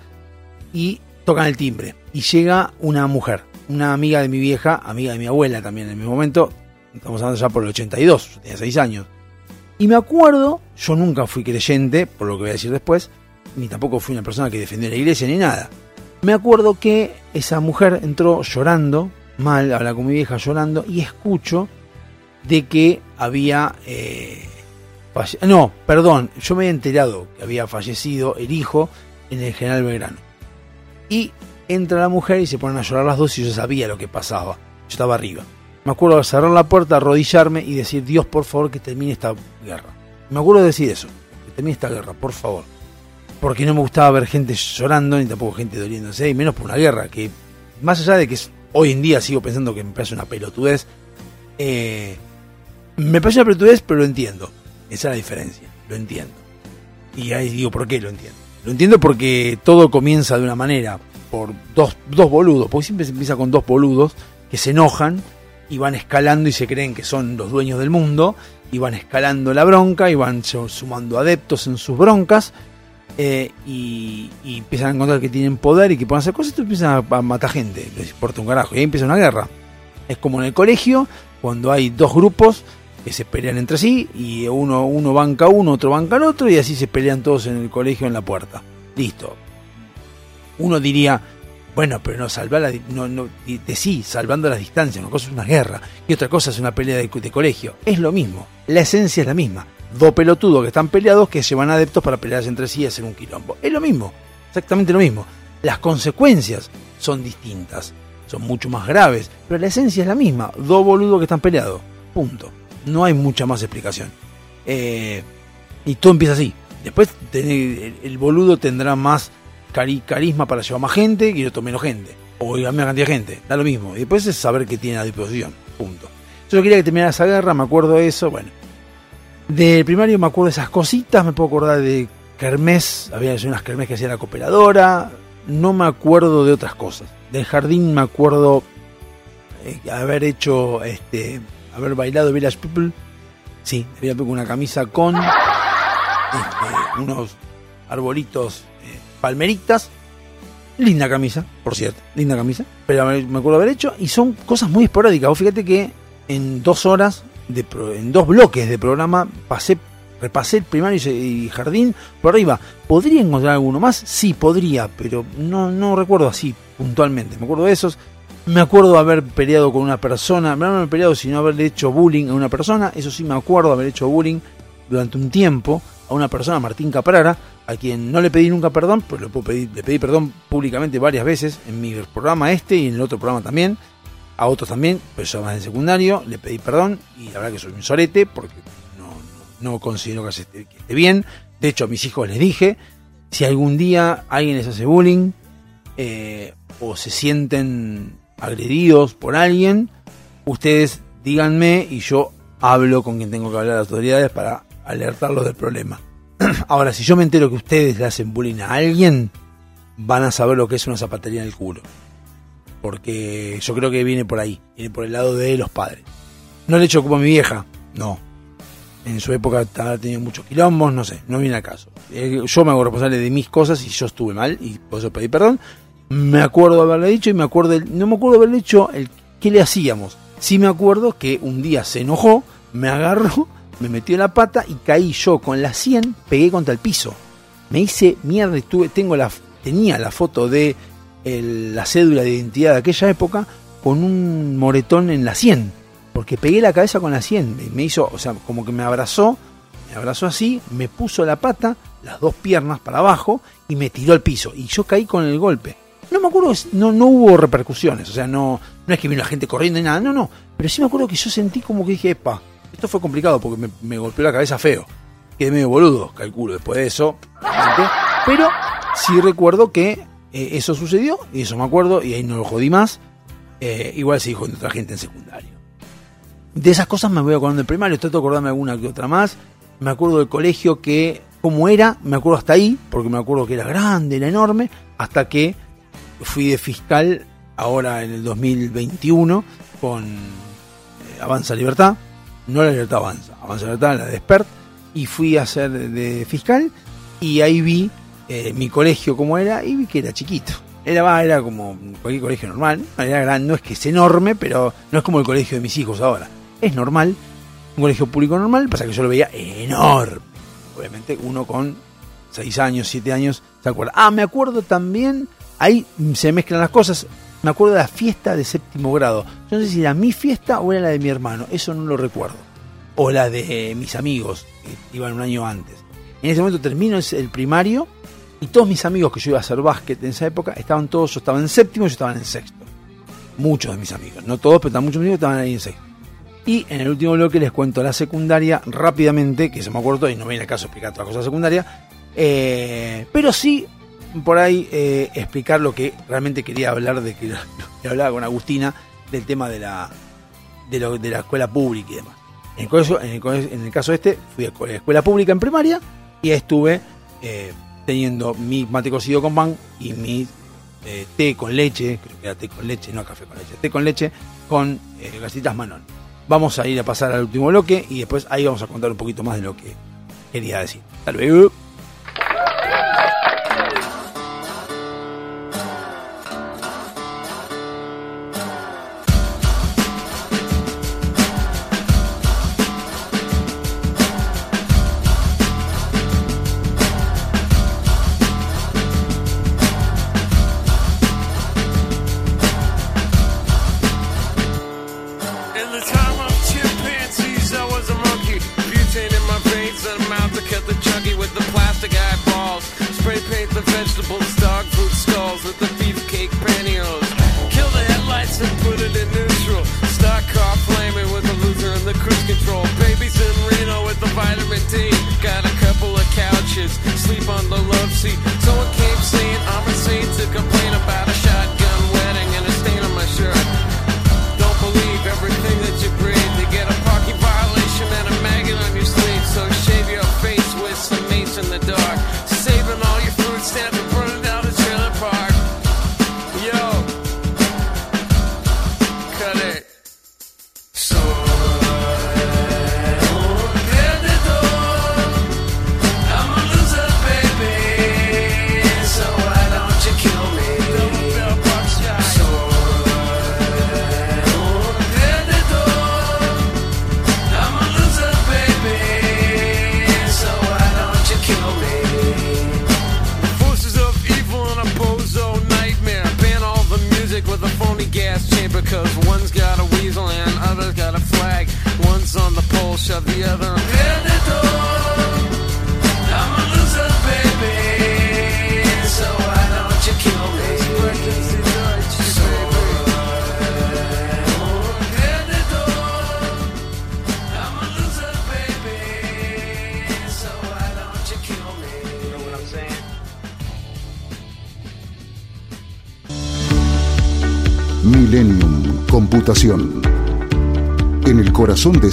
y tocan el timbre y llega una mujer, una amiga de mi vieja, amiga de mi abuela también en mi momento, estamos hablando ya por el 82, tenía 6 años. Y me acuerdo, yo nunca fui creyente, por lo que voy a decir después, ni tampoco fui una persona que defendió la iglesia ni nada. Me acuerdo que esa mujer entró llorando, mal, habla con mi vieja llorando, y escucho de que había... Eh, no, perdón, yo me he enterado que había fallecido el hijo en el General Belgrano. Y entra la mujer y se ponen a llorar las dos y yo sabía lo que pasaba. Yo estaba arriba. Me acuerdo de cerrar la puerta, arrodillarme y decir, Dios, por favor, que termine esta guerra. Me acuerdo de decir eso, que termine esta guerra, por favor porque no me gustaba ver gente llorando ni tampoco gente doliéndose, y menos por una guerra, que más allá de que hoy en día sigo pensando que me parece una pelotudez, eh, me parece una pelotudez, pero lo entiendo. Esa es la diferencia, lo entiendo. Y ahí digo, ¿por qué lo entiendo? Lo entiendo porque todo comienza de una manera, por dos, dos boludos, porque siempre se empieza con dos boludos que se enojan y van escalando y se creen que son los dueños del mundo, y van escalando la bronca y van sumando adeptos en sus broncas eh, y, empiezan a encontrar que tienen poder y que pueden hacer cosas, y empiezan a, matar gente, les importa un carajo, y ahí empieza una guerra. Es como en el colegio, cuando hay dos grupos que se pelean entre sí, y uno, uno banca uno, otro banca al otro, y así se pelean todos en el colegio en la puerta. Listo. Uno diría, bueno, pero no salvar la, no, no, de, sí, salvando las distancias, una cosa es una guerra, y otra cosa es una pelea de colegio. Es lo mismo, la esencia es la misma dos pelotudos que están peleados que llevan adeptos para pelearse entre sí y hacer un quilombo. Es lo mismo, exactamente lo mismo. Las consecuencias son distintas, son mucho más graves, pero la esencia es la misma. Dos boludos que están peleados. Punto. No hay mucha más explicación. Eh, y todo empieza así. Después el, boludo tendrá más carisma para llevar más gente y otro menos gente. O la misma cantidad de gente. Da lo mismo. Y después es saber que tiene a disposición. Punto. Yo quería que terminara esa guerra, me acuerdo de eso. Bueno, del primario me acuerdo de esas cositas, me puedo acordar de Kermés, había unas Kermés que hacía la cooperadora, no me acuerdo de otras cosas. Del jardín me acuerdo eh, haber hecho, este, haber bailado Village People, sí, había una camisa con este, unos arbolitos, eh, palmeritas, Linda camisa, por cierto, linda camisa. Pero me acuerdo haber hecho y son cosas muy esporádicas. Vos fíjate que en dos horas, de pro- en dos bloques de programa, pasé, repasé el primario y jardín por arriba. ¿Podría encontrar alguno más? Sí, podría, pero no, no recuerdo así puntualmente. Me acuerdo de esos. Me acuerdo haber peleado con una persona, no haber peleado, sino haberle hecho bullying a una persona. Eso sí me acuerdo haber hecho bullying durante un tiempo a una persona, Martín Caprara, a quien no le pedí nunca perdón, pero le, puedo pedir- le pedí perdón públicamente varias veces en mi programa este y en el otro programa también. A otros también, pero yo más de secundario, le pedí perdón y la verdad que soy un sorete porque no, no, considero que, se esté, que esté bien. De hecho, a mis hijos les dije, si algún día alguien les hace bullying eh, o se sienten agredidos por alguien, ustedes díganme y yo hablo con quien tengo que hablar a las autoridades para alertarlos del problema. Ahora, si yo me entero que ustedes le hacen bullying a alguien, van a saber lo que es una zapatería en el culo. Porque yo creo que viene por ahí, viene por el lado de los padres. No le echo como a mi vieja, no. En su época ha tenido muchos quilombos, no sé, no viene al caso. Eh, Yo me hago responsable de mis cosas y yo estuve mal y por eso pedí perdón. Me acuerdo haberle dicho y me acuerdo, del- no me acuerdo haberle dicho el qué le hacíamos. Sí me acuerdo que un día se enojó, me agarró, me metió la pata y caí yo con la 100, pegué contra el piso. Me hice mierda y tuve, tengo la, tenía la foto de el- la cédula de identidad de aquella época con un moretón en la 100. Porque pegué la cabeza con la 100. Me, me hizo, o sea, como que me abrazó, me abrazó así, me puso la pata, las dos piernas para abajo y me tiró al piso. Y yo caí con el golpe. No me acuerdo, no, no hubo repercusiones, o sea, no, no es que vino la gente corriendo ni nada, no, no. Pero sí me acuerdo que yo sentí como que dije, epa, esto fue complicado porque me, golpeó la cabeza feo. Quedé medio boludo, calculo, después de eso. Pero sí recuerdo que eh, eso sucedió, y eso me acuerdo, y ahí no lo jodí más. Eh, igual se dijo entre otra gente en secundario. De esas cosas me voy acordando del primario, trato de acordarme alguna que otra más. Me acuerdo del colegio que, como era, me acuerdo hasta ahí, porque me acuerdo que era grande, era enorme, hasta que fui de fiscal ahora en el 2021 con eh, Avanza Libertad, no la Libertad Avanza, Avanza Libertad, la de Despert, y fui a ser de fiscal y ahí vi eh, mi colegio como era y vi que era chiquito. Era, era como cualquier colegio normal, no, era gran- no es que es enorme, pero no es como el colegio de mis hijos ahora. Es normal, un colegio público normal, pasa que yo lo veía enorme. Obviamente uno con 6 años, 7 años, se acuerda. Ah, me acuerdo también, ahí se mezclan las cosas, me acuerdo de la fiesta de séptimo grado. Yo no sé si era mi fiesta o era la de mi hermano, eso no lo recuerdo. O la de mis amigos, que iban un año antes. En ese momento termino el primario y todos mis amigos que yo iba a hacer básquet en esa época estaban todos, yo estaba en séptimo, yo estaba en sexto. Muchos de mis amigos, no todos, pero muchos amigos que estaban ahí en sexto. Y en el último bloque les cuento la secundaria rápidamente, que se me acuerdo y no viene el caso explicar todas las cosas secundarias, eh, pero sí por ahí eh, explicar lo que realmente quería hablar de que, que hablaba con Agustina del tema de la de, lo- de la escuela pública y demás. En el, colegio- en el en el caso este, fui a co- escuela pública en primaria y estuve eh, teniendo mi mate cocido con pan y mi eh, té con leche, creo que era té con leche, no café con leche, té con leche con gasitas Manon. Vamos a ir a pasar al último bloque y después ahí vamos a contar un poquito más de lo que quería decir. Hasta luego.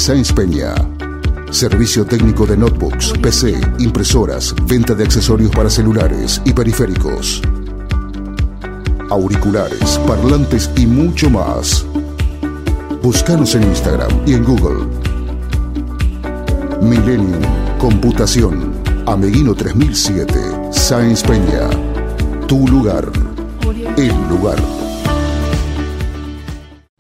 Sáenz Peña. Servicio técnico de notebooks, PC, impresoras, venta de accesorios para celulares y periféricos. Auriculares, parlantes y mucho más. Búscanos en Instagram y en Google. Millennium Computación. Ameguino 3007. Sáenz Peña. Tu lugar. El lugar.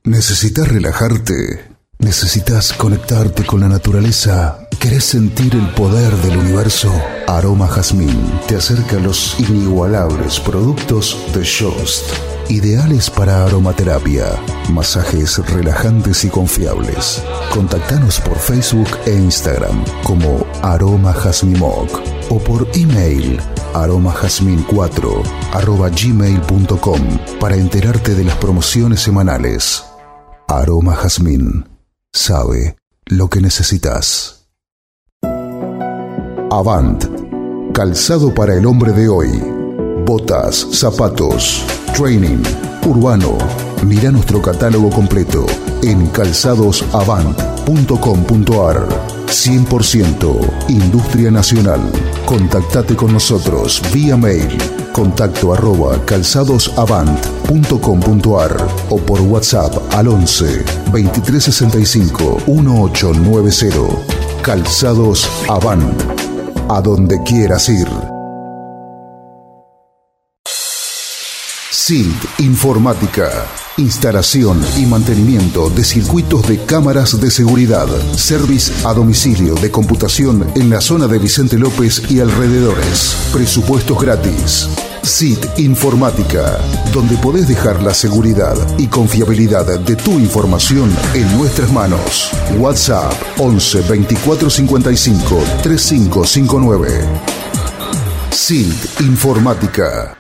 ¿Necesitas relajarte? ¿Necesitas conectarte con la naturaleza? ¿Querés sentir el poder del universo? Aroma Jazmín te acerca a los inigualables productos de Shost, ideales para aromaterapia, masajes relajantes y confiables. Contactanos por Facebook e Instagram como Aroma Jazmimoc o por email aromajazmin4 arroba gmail.com para enterarte de las promociones semanales. Aroma Jazmín sabe lo que necesitas. Avant, calzado para el hombre de hoy. Botas, zapatos, training, urbano. Mira nuestro catálogo completo en calzadosavant.com.ar. 100% Industria Nacional. Contactate con nosotros vía mail contacto arroba calzadosavant.com.ar o por WhatsApp al 11 2365 1890. Calzados Avant. A donde quieras ir. SILT Informática. Instalación y mantenimiento de circuitos de cámaras de seguridad. Service a domicilio de computación en la zona de Vicente López y alrededores. Presupuestos gratis. SIT Informática, donde podés dejar la seguridad y confiabilidad de tu información en nuestras manos. WhatsApp 11 24 55 3559. SIT Informática.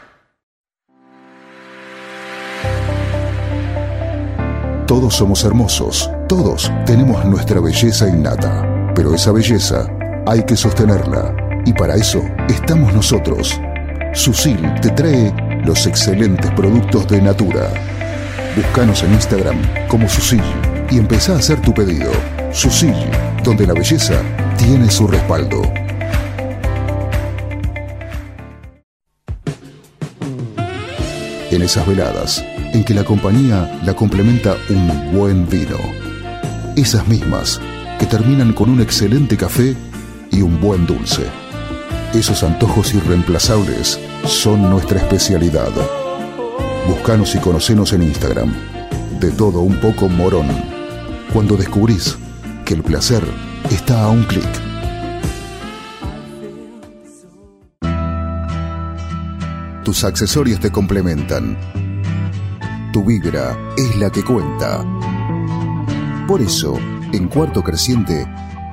Todos somos hermosos, todos tenemos nuestra belleza innata, pero esa belleza hay que sostenerla y para eso estamos nosotros. Susil te trae los excelentes productos de Natura. Búscanos en Instagram como Susil y empezá a hacer tu pedido. Susil, donde la belleza tiene su respaldo. En esas veladas en que la compañía la complementa un buen vino. Esas mismas que terminan con un excelente café y un buen dulce. Esos antojos irreemplazables son nuestra especialidad. Búscanos y conocenos en Instagram. De todo un poco morón. Cuando descubrís que el placer está a un clic. Tus accesorios te complementan. Tu vibra es la que cuenta. Por eso, en Cuarto Creciente,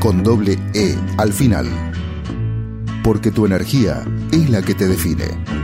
con doble E al final. Porque tu energía es la que te define.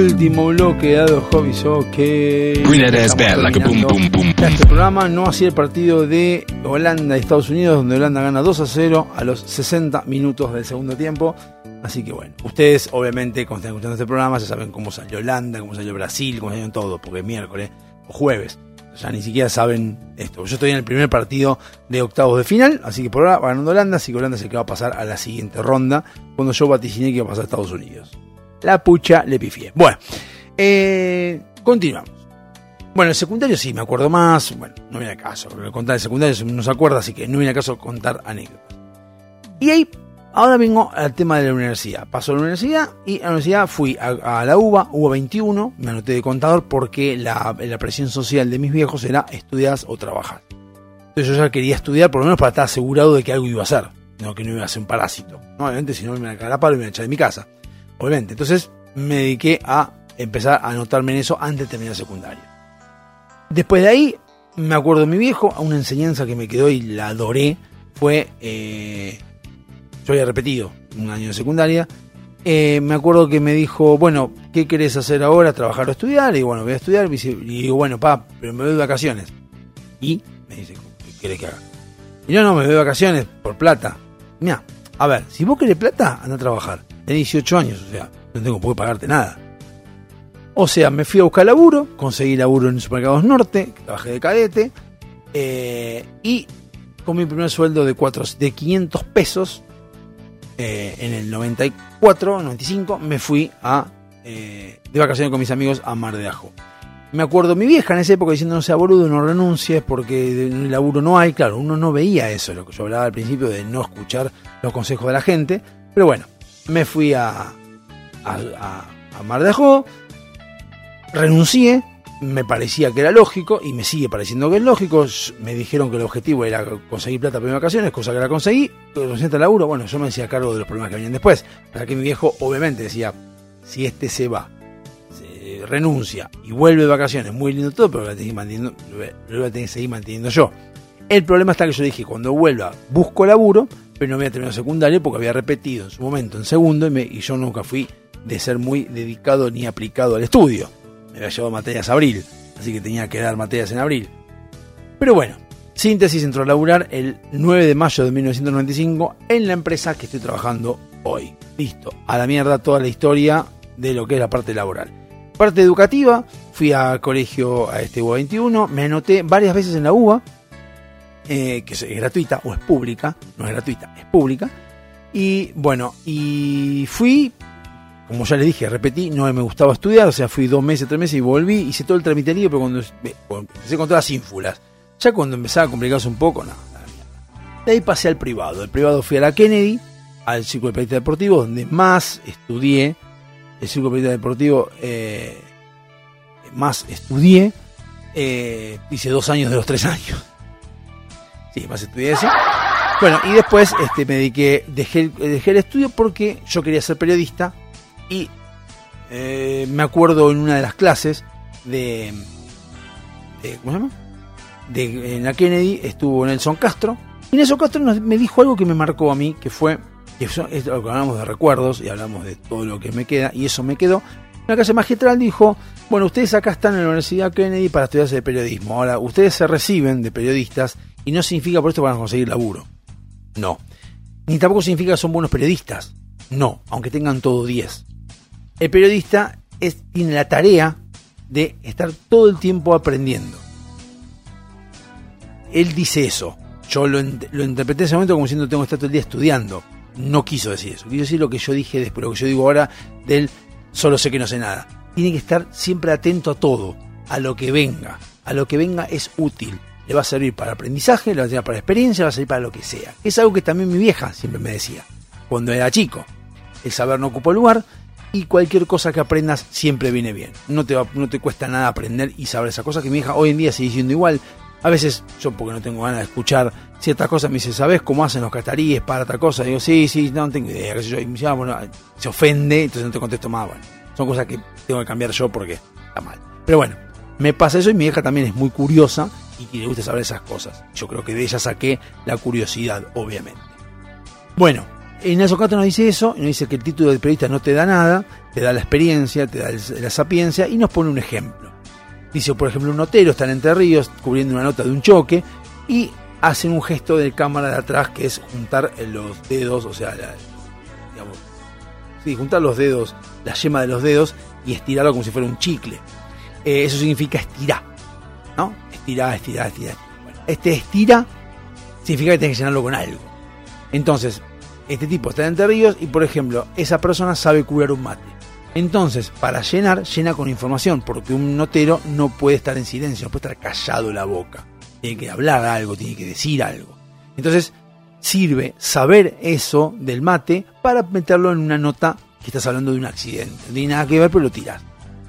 Último bloque dado Hobby que Winner is bad, like a boom, boom, boom, boom. Este programa no así el partido de Holanda y Estados Unidos, donde Holanda gana 2 a 0 a los 60 minutos del segundo tiempo. Así que bueno, ustedes obviamente cuando están escuchando este programa ya saben cómo salió Holanda, cómo salió Brasil, cómo salió todo, porque es miércoles o jueves. ya ni siquiera saben esto. Yo estoy en el primer partido de octavos de final, así que por ahora va ganando Holanda, así que Holanda se que va a pasar a la siguiente ronda, cuando yo vaticiné que iba a pasar a Estados Unidos. La pucha le pifié. Bueno, eh, continuamos. Bueno, el secundario sí, me acuerdo más. Bueno, no viene a caso. Contar el secundario no se acuerda, así que no viene a caso contar anécdotas. Y ahí, ahora vengo al tema de la universidad. Paso a la universidad y a la universidad fui a, la UBA, UBA 21, me anoté de contador porque la, presión social de mis viejos era estudiar o trabajar. Entonces yo ya quería estudiar por lo menos para estar asegurado de que algo iba a hacer, no que no iba a ser un parásito. No, obviamente si no me iban a cagar a palo y me iban a echar de mi casa. Obviamente. Entonces me dediqué a empezar a anotarme en eso antes de terminar secundaria. Después de ahí, me acuerdo de mi viejo, a una enseñanza que me quedó y la adoré, fue, eh, yo había repetido un año de secundaria, eh, me acuerdo que me dijo, bueno, ¿qué querés hacer ahora? ¿Trabajar o estudiar? Y bueno, voy a estudiar. Y digo, bueno, pa, pero me voy de vacaciones. Y me dice, ¿qué querés que haga? Y no, no, me voy de vacaciones por plata. Mira, a ver, si vos querés plata, anda a trabajar. Tenés 18 años, o sea, no tengo por qué pagarte nada. O sea, me fui a buscar laburo, conseguí laburo en Supermercados Norte, trabajé de cadete, eh, y con mi primer sueldo de, cuatro, de 500 pesos, eh, en el 94, 95, me fui a, eh, de vacaciones con mis amigos a Mar de Ajo. Me acuerdo mi vieja en esa época diciendo no sea boludo, no renuncies porque de- de laburo no hay. Claro, uno no veía eso, lo que yo hablaba al principio de no escuchar los consejos de la gente. Pero bueno, me fui a, a, Mar de Ajó, renuncié, me parecía que era lógico y me sigue pareciendo que es lógico. Me dijeron que el objetivo era conseguir plata para vacaciones, cosa que la conseguí. Al laburo, bueno, yo me hacía cargo de los problemas que venían después. Para que mi viejo, obviamente, decía: si este se va, se renuncia y vuelve de vacaciones, muy lindo todo, pero lo voy a tener que seguir manteniendo yo. El problema está que yo dije: cuando vuelva, busco laburo, pero no voy a terminar secundario porque había repetido en su momento en segundo y, yo nunca fui de ser muy dedicado ni aplicado al estudio me había llevado materias abril, así que tenía que dar materias en abril. Pero bueno, síntesis entró a laburar el 9 de mayo de 1995 en la empresa que estoy trabajando hoy. Listo, a la mierda toda la historia de lo que es la parte laboral. Parte educativa, fui al colegio a este UBA 21, me anoté varias veces en la UBA, eh, que es gratuita o es pública, no es gratuita, es pública. Y bueno, y fui como ya les dije, repetí, no me gustaba estudiar, o sea, fui dos meses, tres meses y volví, hice todo el tramiterío, pero cuando, me- cuando empecé con todas las ínfulas, ya cuando empezaba a complicarse un poco, no, la mierda. De ahí pasé al privado, el privado fui a la Kennedy, al Círculo de Periodista Deportivo, donde más estudié, el Círculo de Periodista Deportivo, eh, más estudié, eh, hice dos años de los tres años. Sí, más estudié eso. Bueno, y después este, me dediqué, dejé, dejé el estudio porque yo quería ser periodista y eh, me acuerdo en una de las clases de, ¿cómo se llama? De, en la Kennedy estuvo Nelson Castro y Nelson Castro nos- me dijo algo que me marcó a mí, que fue, que eso- es lo que hablamos de recuerdos y hablamos de todo lo que me queda y eso me quedó. Una clase magistral dijo, bueno, ustedes acá están en la Universidad Kennedy para estudiarse de periodismo. Ahora, ustedes se reciben de periodistas y no significa por esto van a conseguir laburo. No. Ni tampoco significa que son buenos periodistas. No, aunque tengan todo 10. El periodista es, tiene la tarea de estar todo el tiempo aprendiendo. Él dice eso. Yo lo, lo interpreté en ese momento como diciendo tengo que estar todo el día estudiando. No quiso decir eso. Quiso decir lo que yo dije después, lo que yo digo ahora del solo sé que no sé nada. Tiene que estar siempre atento a todo, a lo que venga. A lo que venga es útil. Le va a servir para aprendizaje, le va a servir para experiencia, le va a servir para lo que sea. Es algo que también mi vieja siempre me decía, cuando era chico. El saber no ocupa lugar y cualquier cosa que aprendas siempre viene bien. No te, va- no te cuesta nada aprender y saber esa cosa que mi hija hoy en día sigue siendo igual. A veces yo porque no tengo ganas de escuchar ciertas cosas me dice, ¿sabes cómo hacen los cataríes para otra cosa? digo, sí, sí, no, tengo idea. Y me dice, "Ah, bueno, se ofende, entonces no te contesto más. Bueno, son cosas que tengo que cambiar yo porque está mal. Pero bueno, me pasa eso y mi hija también es muy curiosa y que le gusta saber esas cosas. Yo creo que de ella saqué la curiosidad, obviamente. Bueno, en Castro nos dice eso, nos dice que el título de periodista no te da nada, te da la experiencia, te da la sapiencia, y nos pone un ejemplo. Dice, por ejemplo, un notero está en Entre Ríos cubriendo una nota de un choque y hacen un gesto de cámara de atrás que es juntar los dedos, o sea, la- digamos, sí, juntar los dedos, la yema de los dedos y estirarlo como si fuera un chicle. Eh, eso significa estirar, ¿no? Estirá, estirá, estirá. Bueno, este estira significa que tenés que llenarlo con algo. Entonces, este tipo está en Entre Ríos y, por ejemplo, esa persona sabe curar un mate. Entonces, para llenar, llena con información, porque un notero no puede estar en silencio, no puede estar callado la boca. Tiene que hablar algo, tiene que decir algo. Entonces, sirve saber eso del mate para meterlo en una nota que estás hablando de un accidente. No tiene nada que ver, pero lo tiras.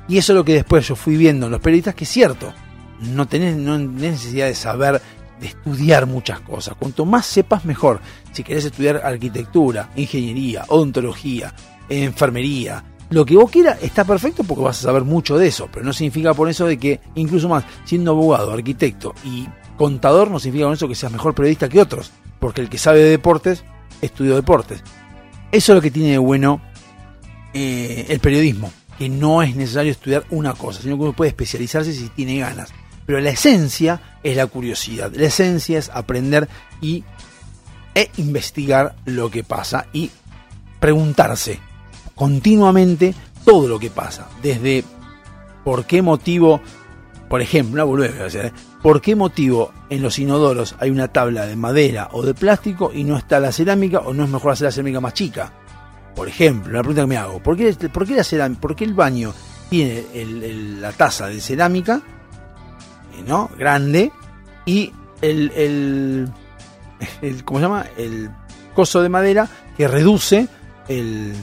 Y eso es lo que después yo fui viendo en los periodistas, que es cierto. No tenés, no necesidad de saber, de estudiar muchas cosas. Cuanto más sepas, mejor. Si querés estudiar arquitectura, ingeniería, odontología, enfermería, lo que vos quieras está perfecto porque vas a saber mucho de eso, pero no significa por eso de que, incluso más, siendo abogado, arquitecto y contador, no significa con eso que seas mejor periodista que otros, porque el que sabe de deportes, estudió deportes. Eso es lo que tiene de bueno eh, el periodismo, que no es necesario estudiar una cosa, sino que uno puede especializarse si tiene ganas. Pero la esencia es la curiosidad, la esencia es aprender y e investigar lo que pasa y preguntarse continuamente todo lo que pasa, desde por qué motivo, por ejemplo, una boludez, o sea, ¿eh? por qué motivo en los inodoros hay una tabla de madera o de plástico y no está la cerámica o no es mejor hacer la cerámica más chica. Por ejemplo, la pregunta que me hago, ¿por qué, la cerámica, por qué el baño tiene la taza de cerámica, ¿no? Grande, y el, el, ¿cómo se llama? El coso de madera que reduce el,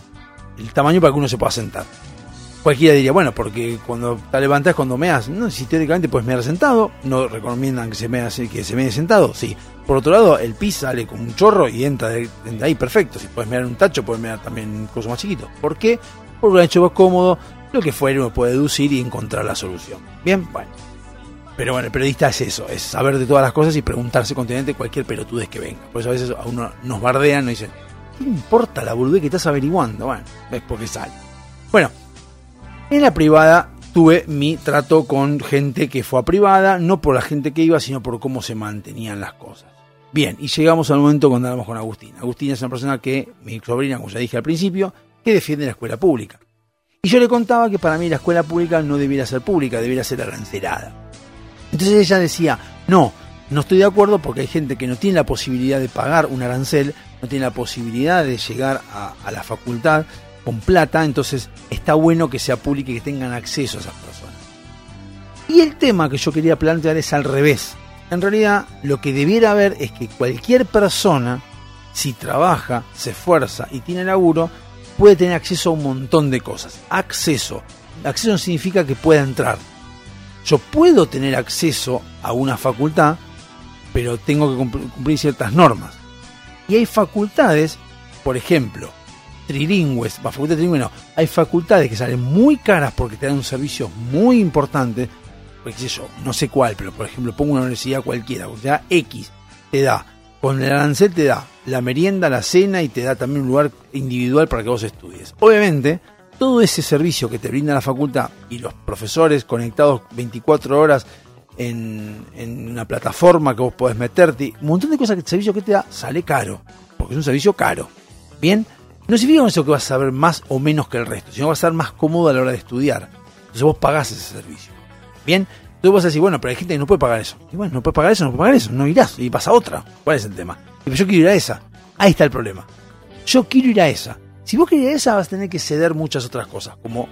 el tamaño para que uno se pueda sentar. Cualquiera diría, bueno, porque cuando te levantás cuando meas, no, si teóricamente puedes mear sentado, no recomiendan que se mea que se mee sentado, sí. Por otro lado, el pis sale con un chorro y entra de, ahí perfecto. Si puedes mear un tacho, puedes mear también un coso más chiquito. ¿Por qué? Porque lo han hecho más cómodo, lo que fuera uno puede deducir y encontrar la solución. Bien, bueno. Pero bueno, el periodista es eso, es saber de todas las cosas y preguntarse continuamente cualquier pelotudez que venga. Por eso a veces a uno nos bardean, nos dicen, ¿qué importa la boludez que estás averiguando? Bueno, es porque sale. Bueno, en la privada tuve mi trato con gente que fue a privada, no por la gente que iba, sino por cómo se mantenían las cosas. Bien, y llegamos al momento cuando hablamos con Agustina. Agustina es una persona que, mi sobrina, como ya dije al principio, que defiende la escuela pública. Y yo le contaba que para mí la escuela pública no debiera ser pública, debiera ser arancelada. Entonces ella decía, no, no estoy de acuerdo porque hay gente que no tiene la posibilidad de pagar un arancel, no tiene la posibilidad de llegar a, la facultad con plata, entonces está bueno que sea pública y que tengan acceso a esas personas. Y el tema que yo quería plantear es al revés. En realidad, lo que debiera haber es que cualquier persona, si trabaja, se esfuerza y tiene laburo, puede tener acceso a un montón de cosas. Acceso. Acceso significa que pueda entrar. Yo puedo tener acceso a una facultad, pero tengo que cumpl- cumplir ciertas normas. Y hay facultades, por ejemplo, trilingües, facultad trilingüe no, hay facultades que salen muy caras porque te dan un servicio muy importante, pues qué sé yo, no sé cuál, pero por ejemplo pongo una universidad cualquiera, universidad X, te da, con el arancel te da la merienda, la cena y te da también un lugar individual para que vos estudies. Obviamente, todo ese servicio que te brinda la facultad y los profesores conectados 24 horas en, una plataforma que vos podés meterte, un montón de cosas que el servicio que te da sale caro, porque es un servicio caro. Bien, no significa con eso que vas a saber más o menos que el resto, sino vas a estar más cómodo a la hora de estudiar. Entonces vos pagás ese servicio. Bien, entonces vos decís, bueno, pero hay gente que no puede pagar eso. Y bueno, no puede pagar eso, no puede pagar eso, no irás y vas a otra. ¿Cuál es el tema? Y yo quiero ir a esa. Ahí está el problema. Yo quiero ir a esa. Si vos querés esa, vas a tener que ceder muchas otras cosas, como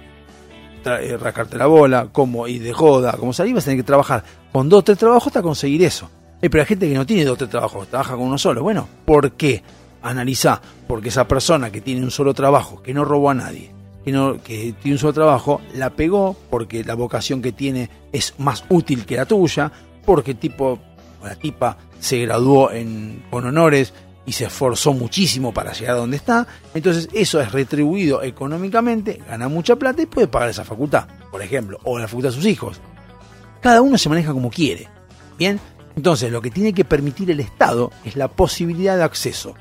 eh, rascarte la bola, como ir de joda, como salir, vas a tener que trabajar con dos o tres trabajos hasta conseguir eso. Eh, pero hay gente que no tiene dos o tres trabajos, trabaja con uno solo. Bueno, ¿por qué? Analizá, porque esa persona que tiene un solo trabajo, que no robó a nadie, que, no, que tiene un solo trabajo, la pegó porque la vocación que tiene es más útil que la tuya, porque tipo o la tipa se graduó en, con honores y se esforzó muchísimo para llegar a donde está, entonces eso es retribuido económicamente, gana mucha plata y puede pagar esa facultad, por ejemplo, o la facultad de sus hijos. Cada uno se maneja como quiere. Bien, entonces lo que tiene que permitir el Estado es la posibilidad de acceso.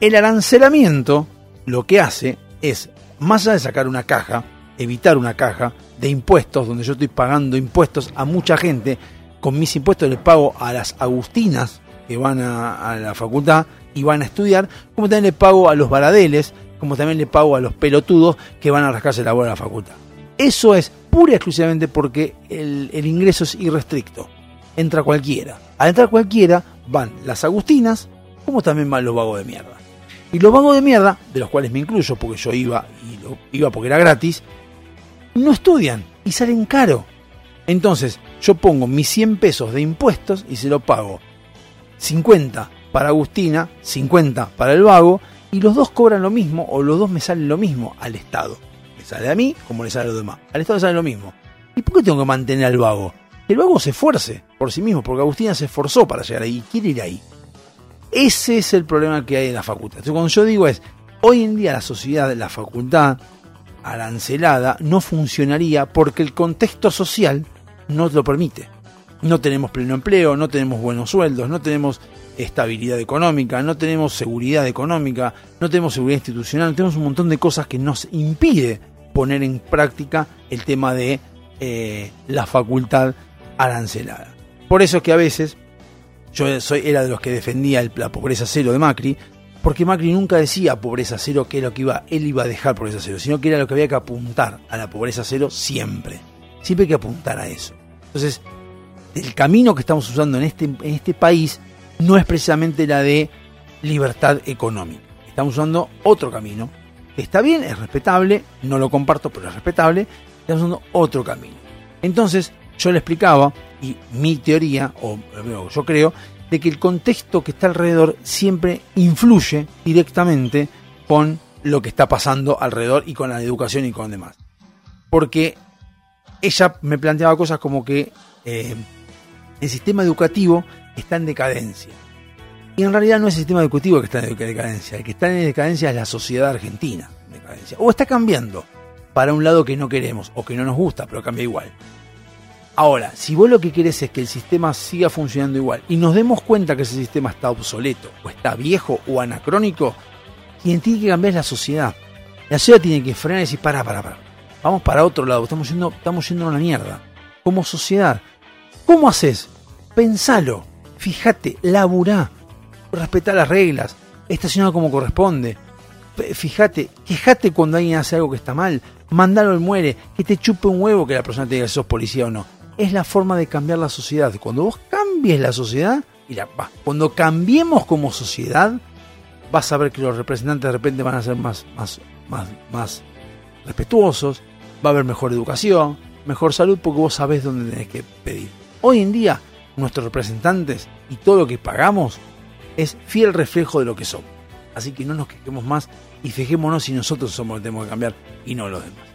El arancelamiento lo que hace es, más allá de sacar una caja, evitar una caja de impuestos, donde yo estoy pagando impuestos a mucha gente, con mis impuestos les pago a las agustinas que van a, la facultad y van a estudiar, como también le pago a los baradeles, como también le pago a los pelotudos que van a rascarse la bola a la facultad. Eso es pura y exclusivamente porque el, el ingreso es irrestricto. entra cualquiera. Al entrar cualquiera van las agustinas, como también van los vagos de mierda. Y los vagos de mierda, de los cuales me incluyo porque yo iba y lo- iba porque era gratis, no estudian y salen caro. Entonces, yo pongo mis 100 pesos de impuestos y se lo pago 50 para Agustina, 50 para el vago, y los dos cobran lo mismo o los dos me salen lo mismo al Estado. Me sale a mí como le sale a los demás. Al Estado le sale lo mismo. ¿Y por qué tengo que mantener al vago? El vago se esfuerce por sí mismo, porque Agustina se esforzó para llegar ahí y quiere ir ahí. Ese es el problema que hay en la facultad. Entonces, cuando yo digo es, hoy en día la sociedad, la facultad arancelada, no funcionaría porque el contexto social no lo permite. No tenemos pleno empleo, no tenemos buenos sueldos, no tenemos estabilidad económica, no tenemos seguridad económica, no tenemos seguridad institucional, tenemos un montón de cosas que nos impide poner en práctica el tema de eh, la facultad arancelada. Por eso es que a veces yo soy, era de los que defendía el- la pobreza cero de Macri, porque Macri nunca decía pobreza cero que era lo que iba, él iba a dejar pobreza cero, sino que era lo que había que apuntar a la pobreza cero siempre. Siempre hay que apuntar a eso. Entonces, el camino que estamos usando en este, en este país no es precisamente la de libertad económica. Estamos usando otro camino. Está bien, es respetable, no lo comparto, pero es respetable. Estamos usando otro camino. Entonces, yo le explicaba, y mi teoría, o yo creo, de que el contexto que está alrededor siempre influye directamente con lo que está pasando alrededor y con la educación y con demás. Porque ella me planteaba cosas como que eh, el sistema educativo está en decadencia. Y en realidad no es el sistema educativo que está en decadencia, el que está en decadencia es la sociedad argentina. en decadencia. O está cambiando para un lado que no queremos o que no nos gusta, pero cambia igual. Ahora, si vos lo que querés es que el sistema siga funcionando igual y nos demos cuenta que ese sistema está obsoleto, o está viejo o anacrónico, quien tiene que cambiar es la sociedad. La sociedad tiene que frenar y decir, para, para, para. Vamos para otro lado, estamos yendo, estamos yendo a una mierda. Como sociedad. ¿Cómo haces? Pensalo, fíjate, laburá, respetá las reglas, estaciona como corresponde. Fíjate, quejate cuando alguien hace algo que está mal, mandalo al muere, que te chupe un huevo que la persona te diga si sos policía o no. Es la forma de cambiar la sociedad. Cuando vos cambies la sociedad, la, va, cuando cambiemos como sociedad, vas a ver que los representantes de repente van a ser más, más, más, más respetuosos, va a haber mejor educación, mejor salud, porque vos sabés dónde tenés que pedir. Hoy en día, nuestros representantes y todo lo que pagamos es fiel reflejo de lo que somos. Así que no nos quejemos más y fijémonos si nosotros somos los que tenemos que cambiar y no los demás.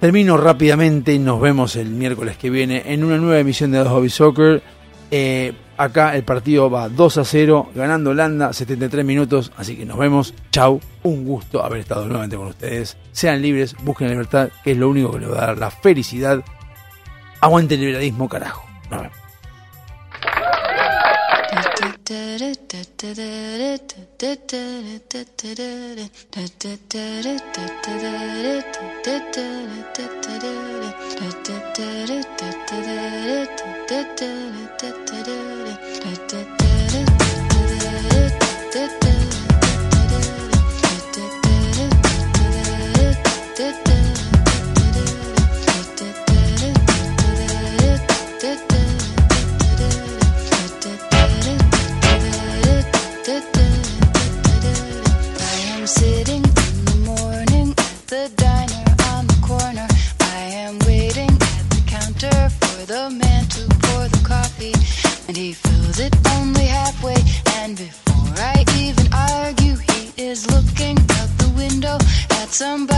Termino rápidamente, nos vemos el miércoles que viene en una nueva emisión de Hobby Soccer. Eh, acá el partido va 2 a 0, ganando Holanda, 73 minutos, así que nos vemos. Chau, un gusto haber estado nuevamente con ustedes. Sean libres, busquen la libertad, que es lo único que les va a dar la felicidad. Aguante el liberalismo, carajo. and he fills it only halfway. And before I even argue, he is looking out the window at somebody